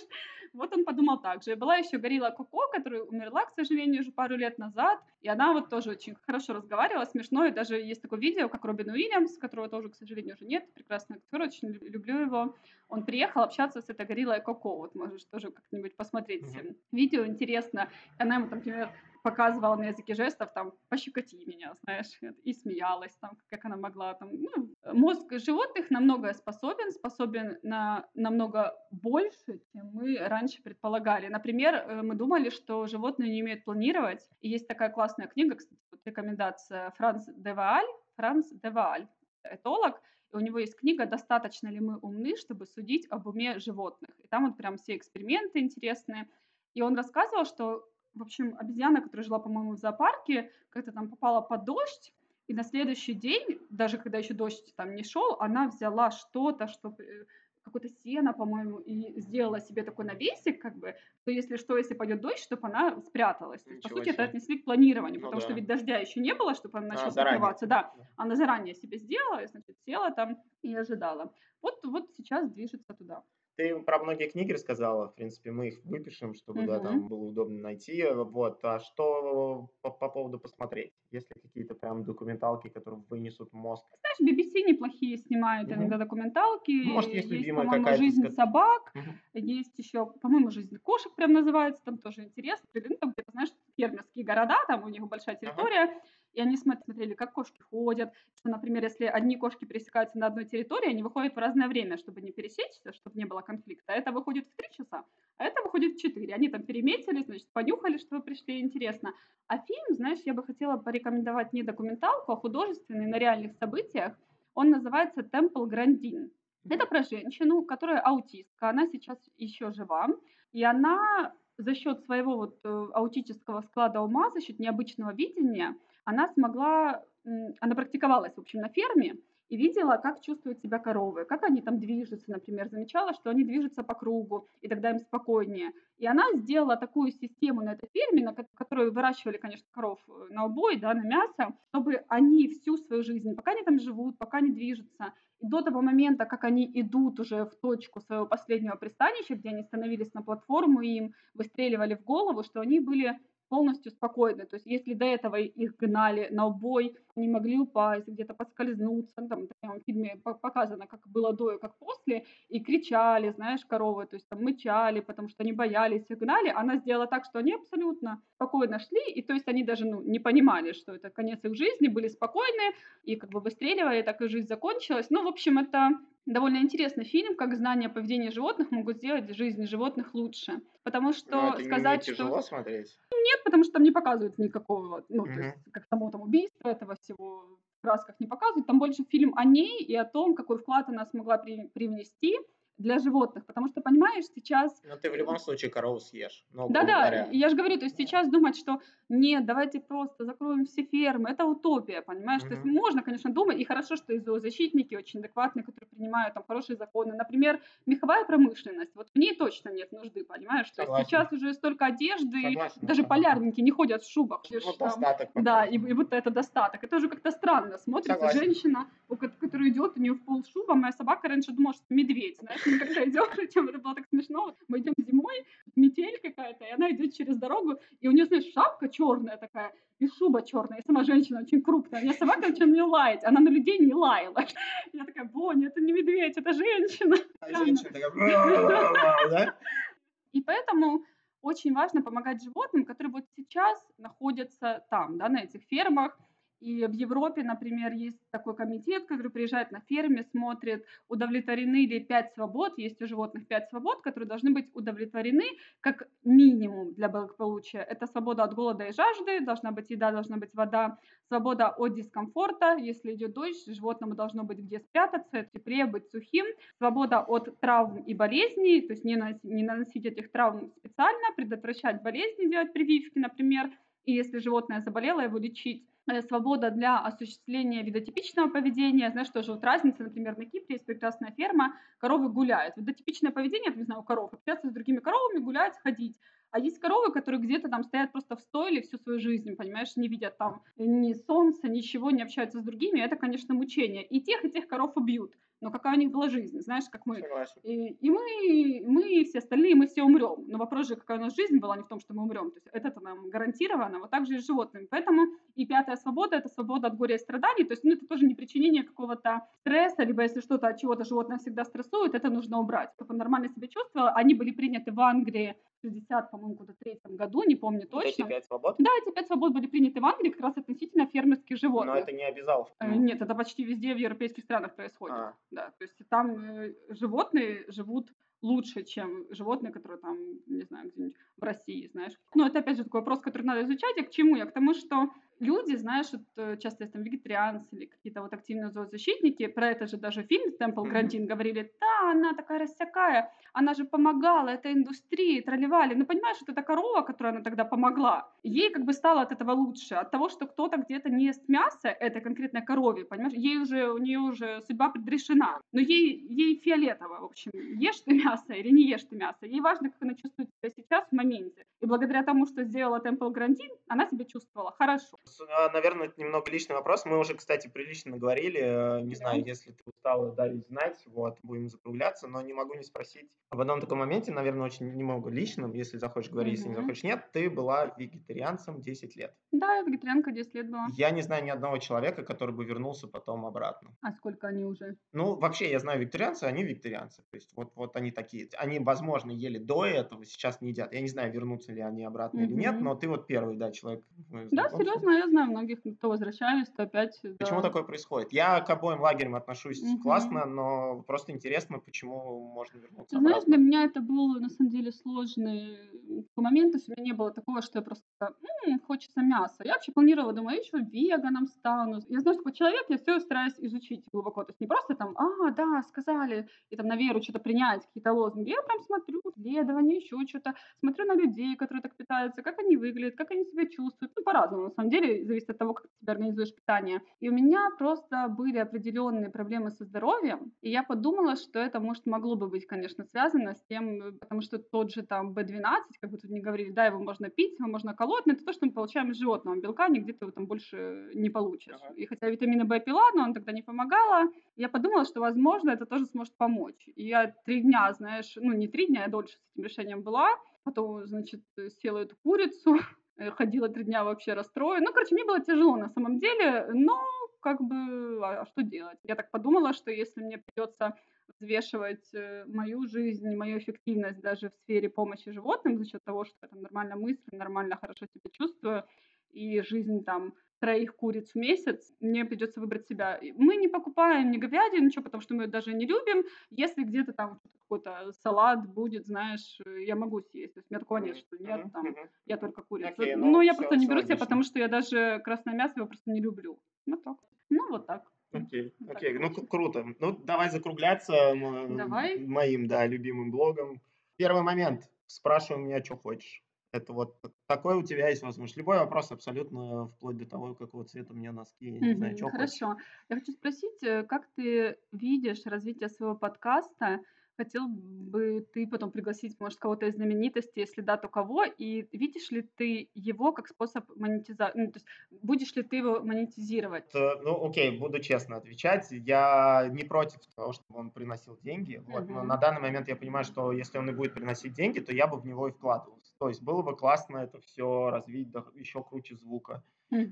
Вот он подумал так же. И была еще Горилла Коко, которая умерла, к сожалению, уже пару лет назад. И она вот тоже очень хорошо разговаривала, смешно. И даже есть такое видео, как Робин Уильямс, которого тоже, к сожалению, уже нет. Прекрасный актер, очень люблю его. Он приехал общаться с этой Гориллой Коко. Вот можешь тоже как-нибудь посмотреть mm-hmm. видео, интересно. Она ему, там, например, показывала на языке жестов, там, пощекоти меня, знаешь, и смеялась, там, как она могла, там, ну, мозг животных намного способен, способен на намного больше, чем мы раньше предполагали. Например, э, мы думали, что животные не умеют планировать, и есть такая классная книга, кстати, вот рекомендация Франц де Вааль, Франц де Вааль, этолог, у него есть книга «Достаточно ли мы умны, чтобы судить об уме животных?» И там вот прям все эксперименты интересные. И он рассказывал, что в общем, обезьяна, которая жила, по-моему, в зоопарке, как-то там попала под дождь, и на следующий день, даже когда еще дождь там не шел, она взяла что-то, что э, какое-то сено, по-моему, и сделала себе такой навесик, как бы, что если что, если пойдет дождь, чтобы она спряталась. То есть, по сути, себе. это отнесли к планированию, ну, потому да. что ведь дождя еще не было, чтобы она начала а, закрываться. Да, она заранее себе сделала, и, значит, села там и ожидала. Вот, вот сейчас движется туда. Ты про многие книги рассказала, в принципе, мы их выпишем, чтобы, да, там было удобно найти. Вот, а что по, по поводу посмотреть? Есть ли какие-то прям документалки, которые вынесут мозг? Знаешь, BBC неплохие снимают Мгм. иногда документалки. Ну, может, есть любимая по-моему, какая-то, «Жизнь собак», Мгм. есть еще, по-моему, «Жизнь кошек» прям называется, там тоже интересно. Ну, там где-то, знаешь, фермерские города, там у них большая территория, и они смотрели, как кошки ходят, что, например, если одни кошки пересекаются на одной территории, они выходят в разное время, чтобы не пересечься, чтобы не было конфликта. Это выходит в 3 часа, а это выходит в 4. Они там переметили, значит, понюхали, что вы пришли, интересно. А фильм, знаешь, я бы хотела порекомендовать не документалку, а художественный на реальных событиях. Он называется «Темпл Грандин». Это про женщину, которая аутистка, она сейчас еще жива, и она за счет своего вот э, аутического склада ума, за счет необычного видения – она смогла, она практиковалась, в общем, на ферме и видела, как чувствуют себя коровы, как они там движутся, например, замечала, что они движутся по кругу, и тогда им спокойнее. И она сделала такую систему на этой ферме, на которой выращивали, конечно, коров э, на убой, да, на мясо, чтобы они всю свою жизнь, пока они там живут, пока они движутся, и до того момента, как они идут уже в точку своего последнего пристанища, где они становились на платформу и им выстреливали в голову, что они были полностью спокойны. То есть если до этого их гнали на убой, они могли упасть, где-то подскользнуться, ну, там в фильме показано, как было до и как после, и кричали, знаешь, коровы, то есть там мычали, потому что они боялись их гнали, она сделала так, что они абсолютно спокойно шли, и то есть они даже ну, не понимали, что это конец их жизни, были спокойны, и как бы выстреливали, так и жизнь закончилась. Ну, в общем, это довольно интересный фильм, как знания поведения животных могут сделать жизнь животных лучше. Потому что Но это сказать, не тяжело что... смотреть? Нет, потому что там не показывают никакого, ну, mm-hmm. то есть, как само там убийство этого всего в красках не показывают. Там больше фильм о ней и о том, какой вклад она смогла при- привнести для животных, потому что, понимаешь, сейчас... Но ты в любом случае корову съешь. Да-да, я же говорю, то есть сейчас думать, что нет, давайте просто закроем все фермы, это утопия, понимаешь? Mm-hmm. То есть можно, конечно, думать, и хорошо, что и зоозащитники очень адекватные, которые принимают там хорошие законы. Например, меховая промышленность, вот в ней точно нет нужды, понимаешь? То есть сейчас уже столько одежды, Согласен. даже полярники не ходят в шубах. Ну, там, достаток. Да, и, и вот это достаток. Это уже как-то странно смотрится. Согласен. Женщина, у которой идет, у нее в пол шуба, моя собака раньше думала, что медведь, знаешь, мы когда идем, причем это было так смешно, мы идем зимой, метель какая-то, и она идет через дорогу, и у нее, знаешь, шапка черная такая, и шуба черная, и сама женщина очень крупная. Меня собака начала мне лаять, она на людей не лаяла. Я такая, Боня, это не медведь, это женщина. А женщина такая, И поэтому очень важно помогать животным, которые вот сейчас находятся там, да, на этих фермах, и в Европе, например, есть такой комитет, который приезжает на ферме, смотрит, удовлетворены ли пять свобод, есть у животных пять свобод, которые должны быть удовлетворены как минимум для благополучия. Это свобода от голода и жажды, должна быть еда, должна быть вода, свобода от дискомфорта, если идет дождь, животному должно быть где спрятаться, теплее быть сухим, свобода от травм и болезней, то есть не наносить, не наносить этих травм специально, предотвращать болезни, делать прививки, например, и если животное заболело, его лечить свобода для осуществления видотипичного поведения. Знаешь, тоже вот разница, например, на Кипре есть прекрасная ферма, коровы гуляют. Видотипичное поведение, я не знаю, у коров, общаться с другими коровами, гулять, ходить. А есть коровы, которые где-то там стоят просто в стойле всю свою жизнь, понимаешь, не видят там ни солнца, ничего, не общаются с другими. Это, конечно, мучение. И тех, и тех коров убьют но какая у них была жизнь, знаешь, как мы. И, и мы, мы и все остальные, мы все умрем. Но вопрос же, какая у нас жизнь была, не в том, что мы умрем. То есть это нам гарантировано, вот так же и с животными. Поэтому и пятая свобода – это свобода от горя и страданий. То есть ну, это тоже не причинение какого-то стресса, либо если что-то от чего-то животное всегда стрессует, это нужно убрать. Чтобы он нормально себя чувствовал. Они были приняты в Англии 60, по-моему, году третьем году, не помню Вот эти точно. пять свобод? Да, эти пять свобод были приняты в Англии как раз относительно фермерских Но животных. это не обязаловка. Э, Нет, это почти везде в европейских странах происходит. А, Да, то есть там э, животные живут лучше, чем животные, которые там, не знаю, где-нибудь в России, знаешь. Но это опять же такой вопрос, который надо изучать. А к чему я? К тому, что люди, знаешь, вот, э, часто есть там вегетарианцы или какие-то вот активные зоозащитники, про это же даже фильм Темпл. Грандин говорили, да, она такая рассякая, она же помогала этой индустрии, тролливали. Ну, понимаешь, вот эта корова, которая она тогда помогла, ей как бы стало от этого лучше, от того, что кто-то где-то не ест мясо этой конкретной корове, понимаешь, ей уже, у нее уже судьба предрешена, но ей, ей фиолетово, в общем, ешь ты мясо или не ешь ты мясо, ей важно, как она чувствует себя сейчас в моменте. И благодаря тому, что сделала Темпл Грандин, она себя чувствовала хорошо. А, Наверное, это немного личный вопрос. Мы уже, кстати, прилично наговорили. э, Не знаю, если ты устала давить знать, вот, будем закругляться, но не могу не спросить об одном таком моменте, наверное, очень немного личном, если захочешь говори, если не захочешь нет. Ты была вегетарианцем 10 лет. Да, я вегетарианка 10 лет была. Я не знаю ни одного человека, который бы вернулся потом обратно. А сколько они уже? Ну, вообще, я знаю вегетарианцы, они вегетарианцы. То есть вот, вот они такие. Они, возможно, ели до этого, сейчас не едят. Я не знаю, вернутся ли они обратно или нет, но ты вот первый, да, человек. в Да, серьезно, я знаю многих, кто возвращались, то опять. Почему да. такое происходит? Я к обоим лагерям отношусь Мгм. классно, но просто интересно, почему можно вернуться Ты знаешь, для меня это был на самом деле сложный момент, то есть у меня не было такого, что я просто такая, «М, хочется мяса. Я вообще планировала, думаю, я еще веганом стану. Я знаю, что человек, я все стараюсь изучить глубоко. То есть не просто там, а, да, сказали, и там на веру что-то принять, какие-то лозунги. Я прям смотрю исследования, еще что-то, смотрю на людей, которые так питаются, как они выглядят, как они себя чувствуют. Ну, по-разному, на самом деле, зависит от того, как ты организуешь питание. И у меня просто были определенные проблемы со здоровьем, и я подумала, что это, может, могло бы быть, конечно, связано с тем, потому что тот же там B12, как бы тут не говорили, да, его можно пить, его можно колоть, но это то, что мы получаем из животного белка, нигде ты его там больше не получишь. Ага. И хотя витамина В пила, но он тогда не помогала, я подумала, что, возможно, это тоже сможет помочь. И я три дня, знаешь, ну не три дня, я дольше с этим решением была, потом, значит, съела эту курицу, ходила три дня вообще расстроена. Ну, короче, мне было тяжело на самом деле, но как бы, а а что делать? Я так подумала, что если мне придется взвешивать э, мою жизнь, мою эффективность даже в сфере помощи животным за счет того, что я там нормально мыслю, нормально хорошо себя чувствую, и жизнь там троих куриц в месяц, мне придется выбрать себя. Мы не покупаем ни говядину, ничего, потому что мы ее даже не любим. Если где-то там какой-то салат будет, знаешь, э, я могу съесть. То есть у меня такого нет, что нет, там, я только курица. Окей, Но ну, я всё- просто не беру логично. потому что я даже красное мясо его просто не люблю. Вот так. Ну, вот так. Окей, так окей, ну получилось. к- круто. Ну, давай закругляться Давай. моим, да, любимым блогом. Первый момент. Спрашивай меня, что хочешь. Это вот такой у тебя есть возможность. Любой вопрос абсолютно, вплоть до того, какого цвета у меня носки, я не знаю, Мгм. что хочешь. Хорошо. Я хочу спросить, э, как ты видишь развитие своего подкаста? Хотел бы ты потом пригласить, может, кого-то из знаменитостей, если да, то кого? И видишь ли ты его как способ монетизации? Ну, то есть будешь ли ты его монетизировать? Э, Ну, окей, буду честно отвечать. Я не против того, чтобы он приносил деньги. Вот, но на данный момент я понимаю, что если он и будет приносить деньги, то я бы в него и вкладывался. То есть было бы классно это все развить до еще круче звука.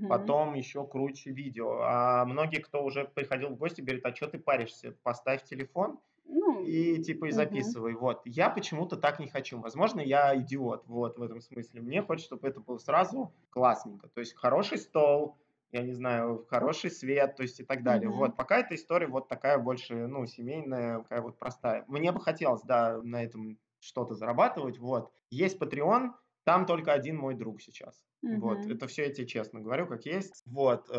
Потом еще круче видео. А многие, кто уже приходил в гости, говорят, а что ты паришься? Поставь телефон Ну, и типа и записывай. Вот. Я почему-то так не хочу. Возможно, я идиот вот в этом смысле. Мне хочется, чтобы это было сразу классненько. То есть хороший стол, я не знаю, хороший свет, то есть и так далее. Мгм. Вот, пока эта история вот такая больше, ну, семейная, такая вот простая. Мне бы хотелось, да, на этом что-то зарабатывать, вот. Есть Patreon, там только один мой друг сейчас. Вот, Мгм. это все я тебе честно говорю, как есть. Вот, э,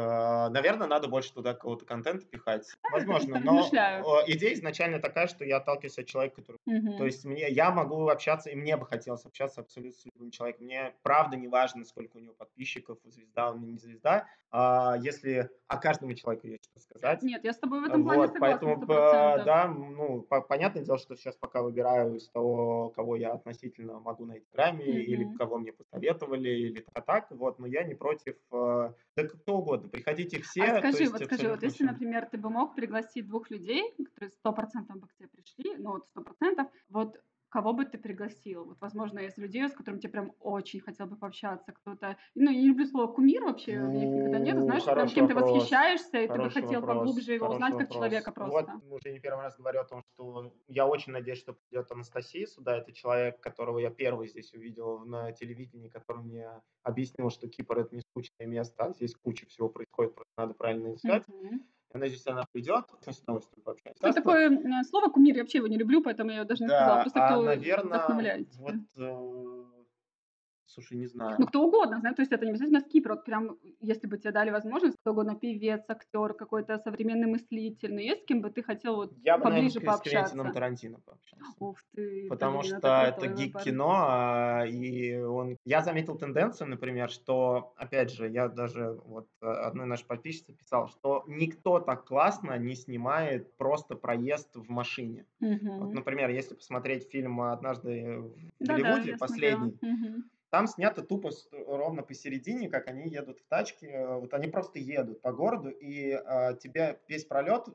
наверное, надо больше туда какого-то контента пихать. Возможно, но э, идея изначально такая, что я отталкиваюсь от человека, который... Мгм. То есть мне, я могу общаться, и мне бы хотелось общаться абсолютно с любым человеком. Мне правда не важно, сколько у него подписчиков, звезда он или не звезда. А если о каждом человеку есть что сказать, Нет, я с тобой в этом плане вот, согласна, поэтому, процентов. да, ну, по- понятное дело, что сейчас пока выбираю из того, кого я относительно могу на Инстаграме, или Мгм. кого мне посоветовали, или так, так, вот, но я не против, э, да кто угодно, приходите все, А скажи, есть вот скажи, вот если, например, ты бы мог пригласить двух людей, которые сто процентов бы к тебе пришли, ну вот сто процентов, вот кого бы ты пригласил? Вот, возможно, из людей, с которыми тебе прям очень хотел бы пообщаться, кто-то... Ну, я не люблю слово кумир вообще, у меня никогда нет. Знаешь, прям хороший кем ты вопрос. восхищаешься, и ты бы хотел вопрос, поглубже его узнать как вопрос. человека Вот просто. уже не первый раз говорю о том, что я очень надеюсь, что придет Анастасия сюда. Это человек, которого я первый здесь увидел на телевидении, который мне объяснил, что Кипр это не скучное место, а здесь куча всего происходит, просто надо правильно искать. Мгм. Я надеюсь, она придет. С удовольствием пообщаемся. Кстати, такое э, слово кумир, я вообще его не люблю, поэтому я даже не сказала. Да, Просто а, кто наверное, вдохновляет вот, э, слушай, не знаю. Ну, кто угодно, знаешь, то есть это не обязательно с Кипра, вот прям, если бы тебе дали возможность, кто угодно, певец, актер, какой-то современный мыслитель, но есть с кем бы ты хотел вот Я бы, наверное, поближе с Квентином пообщаться? Тарантино пообщался. Ух ты, Потому блин, что это крутой выбор. гик-кино, а, и он... Я заметил тенденцию, например, что, опять же, я даже вот э, одной нашей подписчице писал, что никто так классно не снимает просто проезд в машине. Вот, Мгм. например, если посмотреть фильм «Однажды в Голливуде», я смотрела. последний. Там снято тупо ровно посередине, как они едут в тачке. э, Вот они просто едут по городу, и а, тебя весь пролет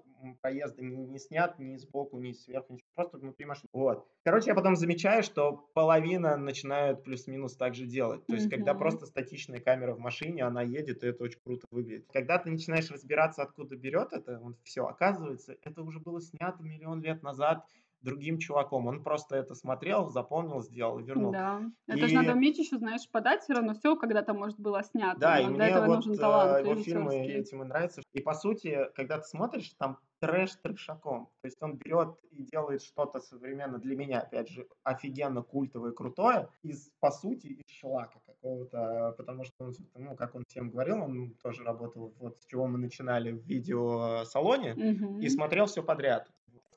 проезда не, не снят ни сбоку, ни сверху, ничего, просто внутри машины. Вот. Короче, я потом замечаю, что половина начинают плюс-минус так же делать. То есть, когда Мгм. просто статичная камера в машине, она едет, и это очень круто выглядит. Когда ты начинаешь разбираться, откуда берет это, вот все, оказывается, это уже было снято миллион лет назад другим чуваком. Он просто это смотрел, запомнил, сделал и вернул. Да. Это же надо И уметь еще, знаешь, подать все равно все когда-то, может, было снято. да, и мне этого вот нужен э, талант его фильмы этим и нравятся. И по сути, когда ты смотришь, там трэш трешаком. То есть он берет и делает что-то современно для меня, опять же, офигенно культовое, крутое, из, по сути, из шлака какого-то, потому что, он, ну, как он всем говорил, он тоже работал, вот с чего мы начинали в видеосалоне, и Мгм. смотрел все подряд.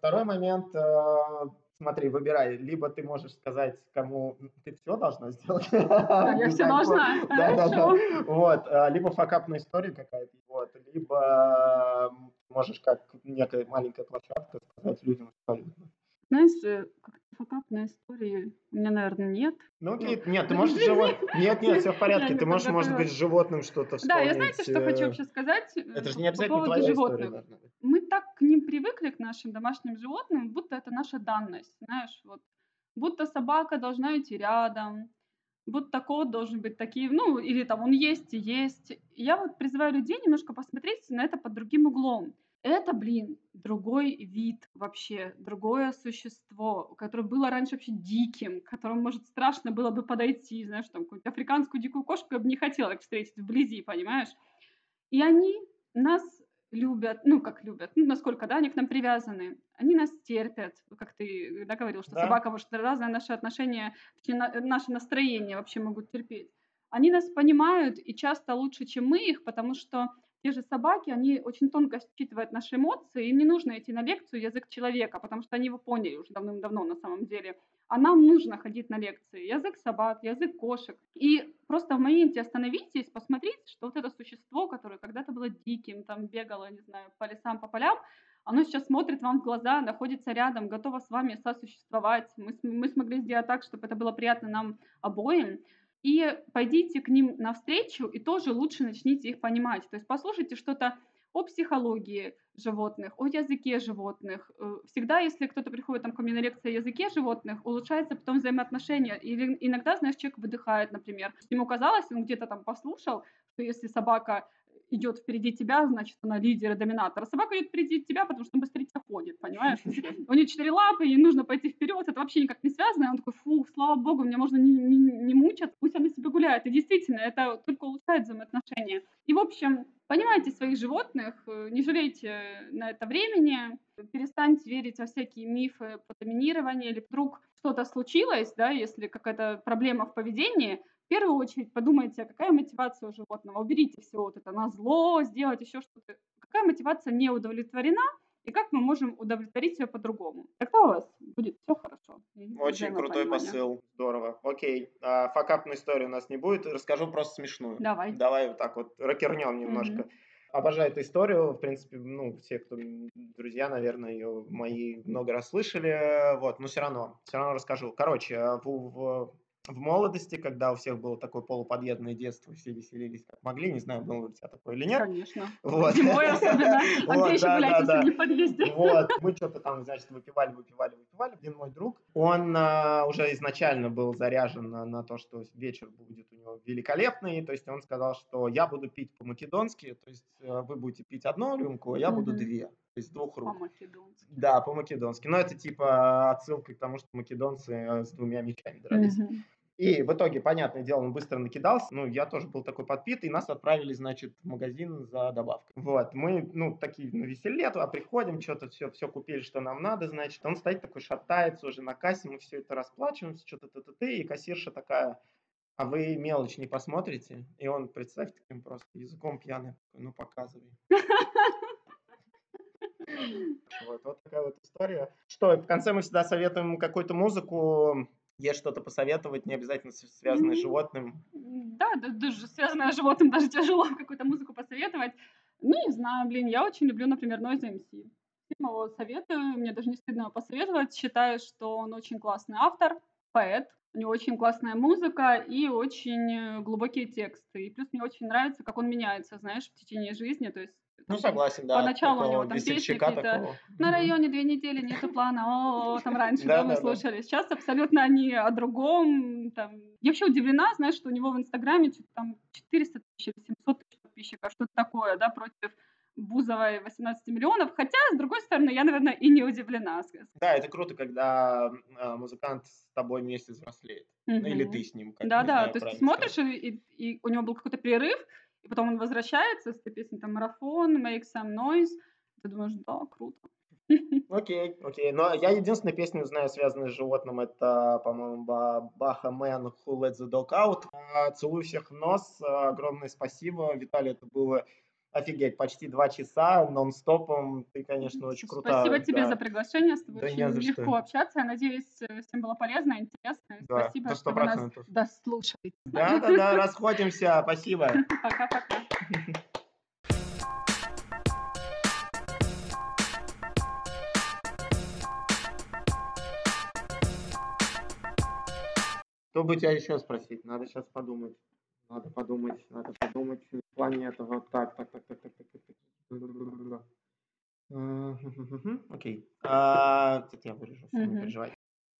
Второй момент, э, смотри, выбирай, либо ты можешь сказать, кому ты все должна сделать. Я все должна. Да, да, да. Вот, а, либо факапная история какая-то, вот, либо можешь как некая маленькая площадка сказать людям абсолютно. Знаешь, э, как факапная история у меня, наверное, нет. Ну, Ну, окей, нет, ты можешь живот... Нет, нет, все в порядке. Ты можешь, может быть, с животным что-то Да, я знаете, вспомнить. что хочу э, вообще сказать э, Это же не обязательно твоя история. Мы так к ним привыкли, к нашим домашним животным, будто это наша данность, знаешь, вот. Будто собака должна идти рядом, будто кот должен быть таким, ну, или там он есть и есть. Я вот призываю людей немножко посмотреть на это под другим углом. Это, блин, другой вид вообще, другое существо, которое было раньше вообще диким, к которому, может, страшно было бы подойти, знаешь, там, какую-нибудь африканскую дикую кошку я бы не хотела встретить вблизи, понимаешь? И они нас любят, ну, как любят, ну, насколько, да, они к нам привязаны. Они нас терпят, как ты да, говорил, что Да. собака может разное наши отношения, точнее, на- наше настроение вообще могут терпеть. Они нас понимают и часто лучше, чем мы их, потому что те же собаки, они очень тонко считывают наши эмоции, им не нужно идти на лекцию язык человека, потому что они его поняли уже давным-давно на самом деле. А нам нужно ходить на лекции. Язык собак, язык кошек. И просто в моменте остановитесь, посмотрите, что вот это существо, которое когда-то было диким, там бегало, не знаю, по лесам, по полям, оно сейчас смотрит вам в глаза, находится рядом, готово с вами сосуществовать. Мы, мы смогли сделать так, чтобы это было приятно нам обоим. И пойдите к ним навстречу и тоже лучше начните их понимать. То есть послушайте что-то о психологии животных, о языке животных. Э, Всегда, если кто-то приходит там, ко мне на лекции о языке животных, улучшается потом взаимоотношения. Или иногда, знаешь, человек выдыхает, например. Ему казалось, он где-то там послушал, что если собака идет впереди тебя, значит, она лидер и доминатор. А собака идет впереди тебя, потому что он быстрее тебя ходит, понимаешь? У нее четыре лапы, ей нужно пойти вперед, это вообще никак не связано. И он такой, фу, слава богу, мне можно не, не, не мучать, пусть она себе гуляет. И действительно, это только улучшает взаимоотношения. И, в общем, понимайте своих животных, э, не жалейте на это времени, перестаньте верить во всякие мифы по доминированию, или вдруг что-то случилось, да, если какая-то проблема в поведении, в первую очередь подумайте, а какая мотивация у животного. Уберите все вот это на зло, сделать еще что-то. Какая мотивация не удовлетворена, и как мы можем удовлетворить ее по-другому. Тогда у вас будет все хорошо. Очень крутой взаимопонимание. посыл. Здорово. Окей. А, факапной истории у нас не будет. Расскажу просто смешную. Давай. Давай вот так вот рокернем немножко. Мгм. Обожаю эту историю. В принципе, ну, все, кто друзья, наверное, ее мои много раз слышали. Вот, но все равно, все равно расскажу. Короче, в, в в молодости, когда у всех было такое полуподъедное детство, все веселились как могли, не знаю, было ли у тебя такое или нет. Конечно. Вот. Зимой особенно. А Вот, где еще да, гулять, да, да. в подъезде? Вот, мы что-то там, значит, выпивали, выпивали, выпивали. Один мой друг, он а, уже изначально был заряжен на, на то, что вечер будет у него великолепный. То есть он сказал, что я буду пить по-македонски, то есть э, вы будете пить одну рюмку, а я буду две. С двух рук. По-македонски. Да, по-македонски. Но это типа отсылка к тому, что македонцы э, с двумя мечами дрались. Мгм. И в итоге, понятное дело, он быстро накидался. Ну, я тоже был такой подпитый, нас отправили, значит, в магазин за добавкой. Вот, мы, ну, такие на веселе туда приходим, что-то все, все купили, что нам надо, значит. Он стоит такой, шатается уже на кассе, мы все это расплачиваемся, что-то т-т-т, и кассирша такая, а вы мелочь не посмотрите? И он, представь, таким просто языком пьяный, такой, ну, показывай. Вот, вот такая вот история. Что, в конце мы всегда советуем какую-то музыку, есть что-то посоветовать, не обязательно связанное с животным. Да, да, даже связанное с животным, даже тяжело какую-то музыку посоветовать. Ну, не знаю, блин, я очень люблю, например, Noise MC. Всем его советую, мне даже не стыдно его посоветовать. Считаю, что он очень классный автор, поэт, у него очень классная музыка и очень э, глубокие тексты. И плюс мне очень нравится, как он меняется, знаешь, в течение жизни. То есть Ну, согласен, да. поначалу у него там песни какие-то на районе две недели нету плана, о, там раньше, да, мы слушали. Сейчас абсолютно они о другом. Там. Я вообще удивлена, знаешь, что у него в Инстаграме что-то там 400 тысяч или 700 тысяч подписчиков, что-то такое, да, против Бузовой 18 миллионов. Хотя, с другой стороны, я, наверное, и не удивлена. Да, это круто, когда э, музыкант с тобой вместе взрослеет. Ну, или ты с ним, как Да-да, знаю, то есть ты смотришь, и- и у него был какой-то перерыв, и потом он возвращается с этой песней, там, марафон, make some noise. Ты думаешь, да, круто. Окей, окей. Но я единственную песню знаю, связанную с животным, это, по-моему, Ба- Баха Man Who Let the Dog Out. А, Целую всех в нос. А, Огромное спасибо. Виталий, это было офигеть, почти два часа нон-стопом. Ты, конечно, очень круто. Спасибо тебе да. за приглашение, с тобой Да очень легко что. общаться. Я надеюсь, э, всем было полезно, интересно. Да, Спасибо, что вы нас 100%. дослушали. Да-да-да, расходимся. Спасибо. Пока-пока. Что бы тебя еще спросить? Надо сейчас подумать. Надо подумать, надо подумать в плане этого. Так, так, так, так, так, так, так. так. Э, Окей. А, Это я вырежу, не переживай.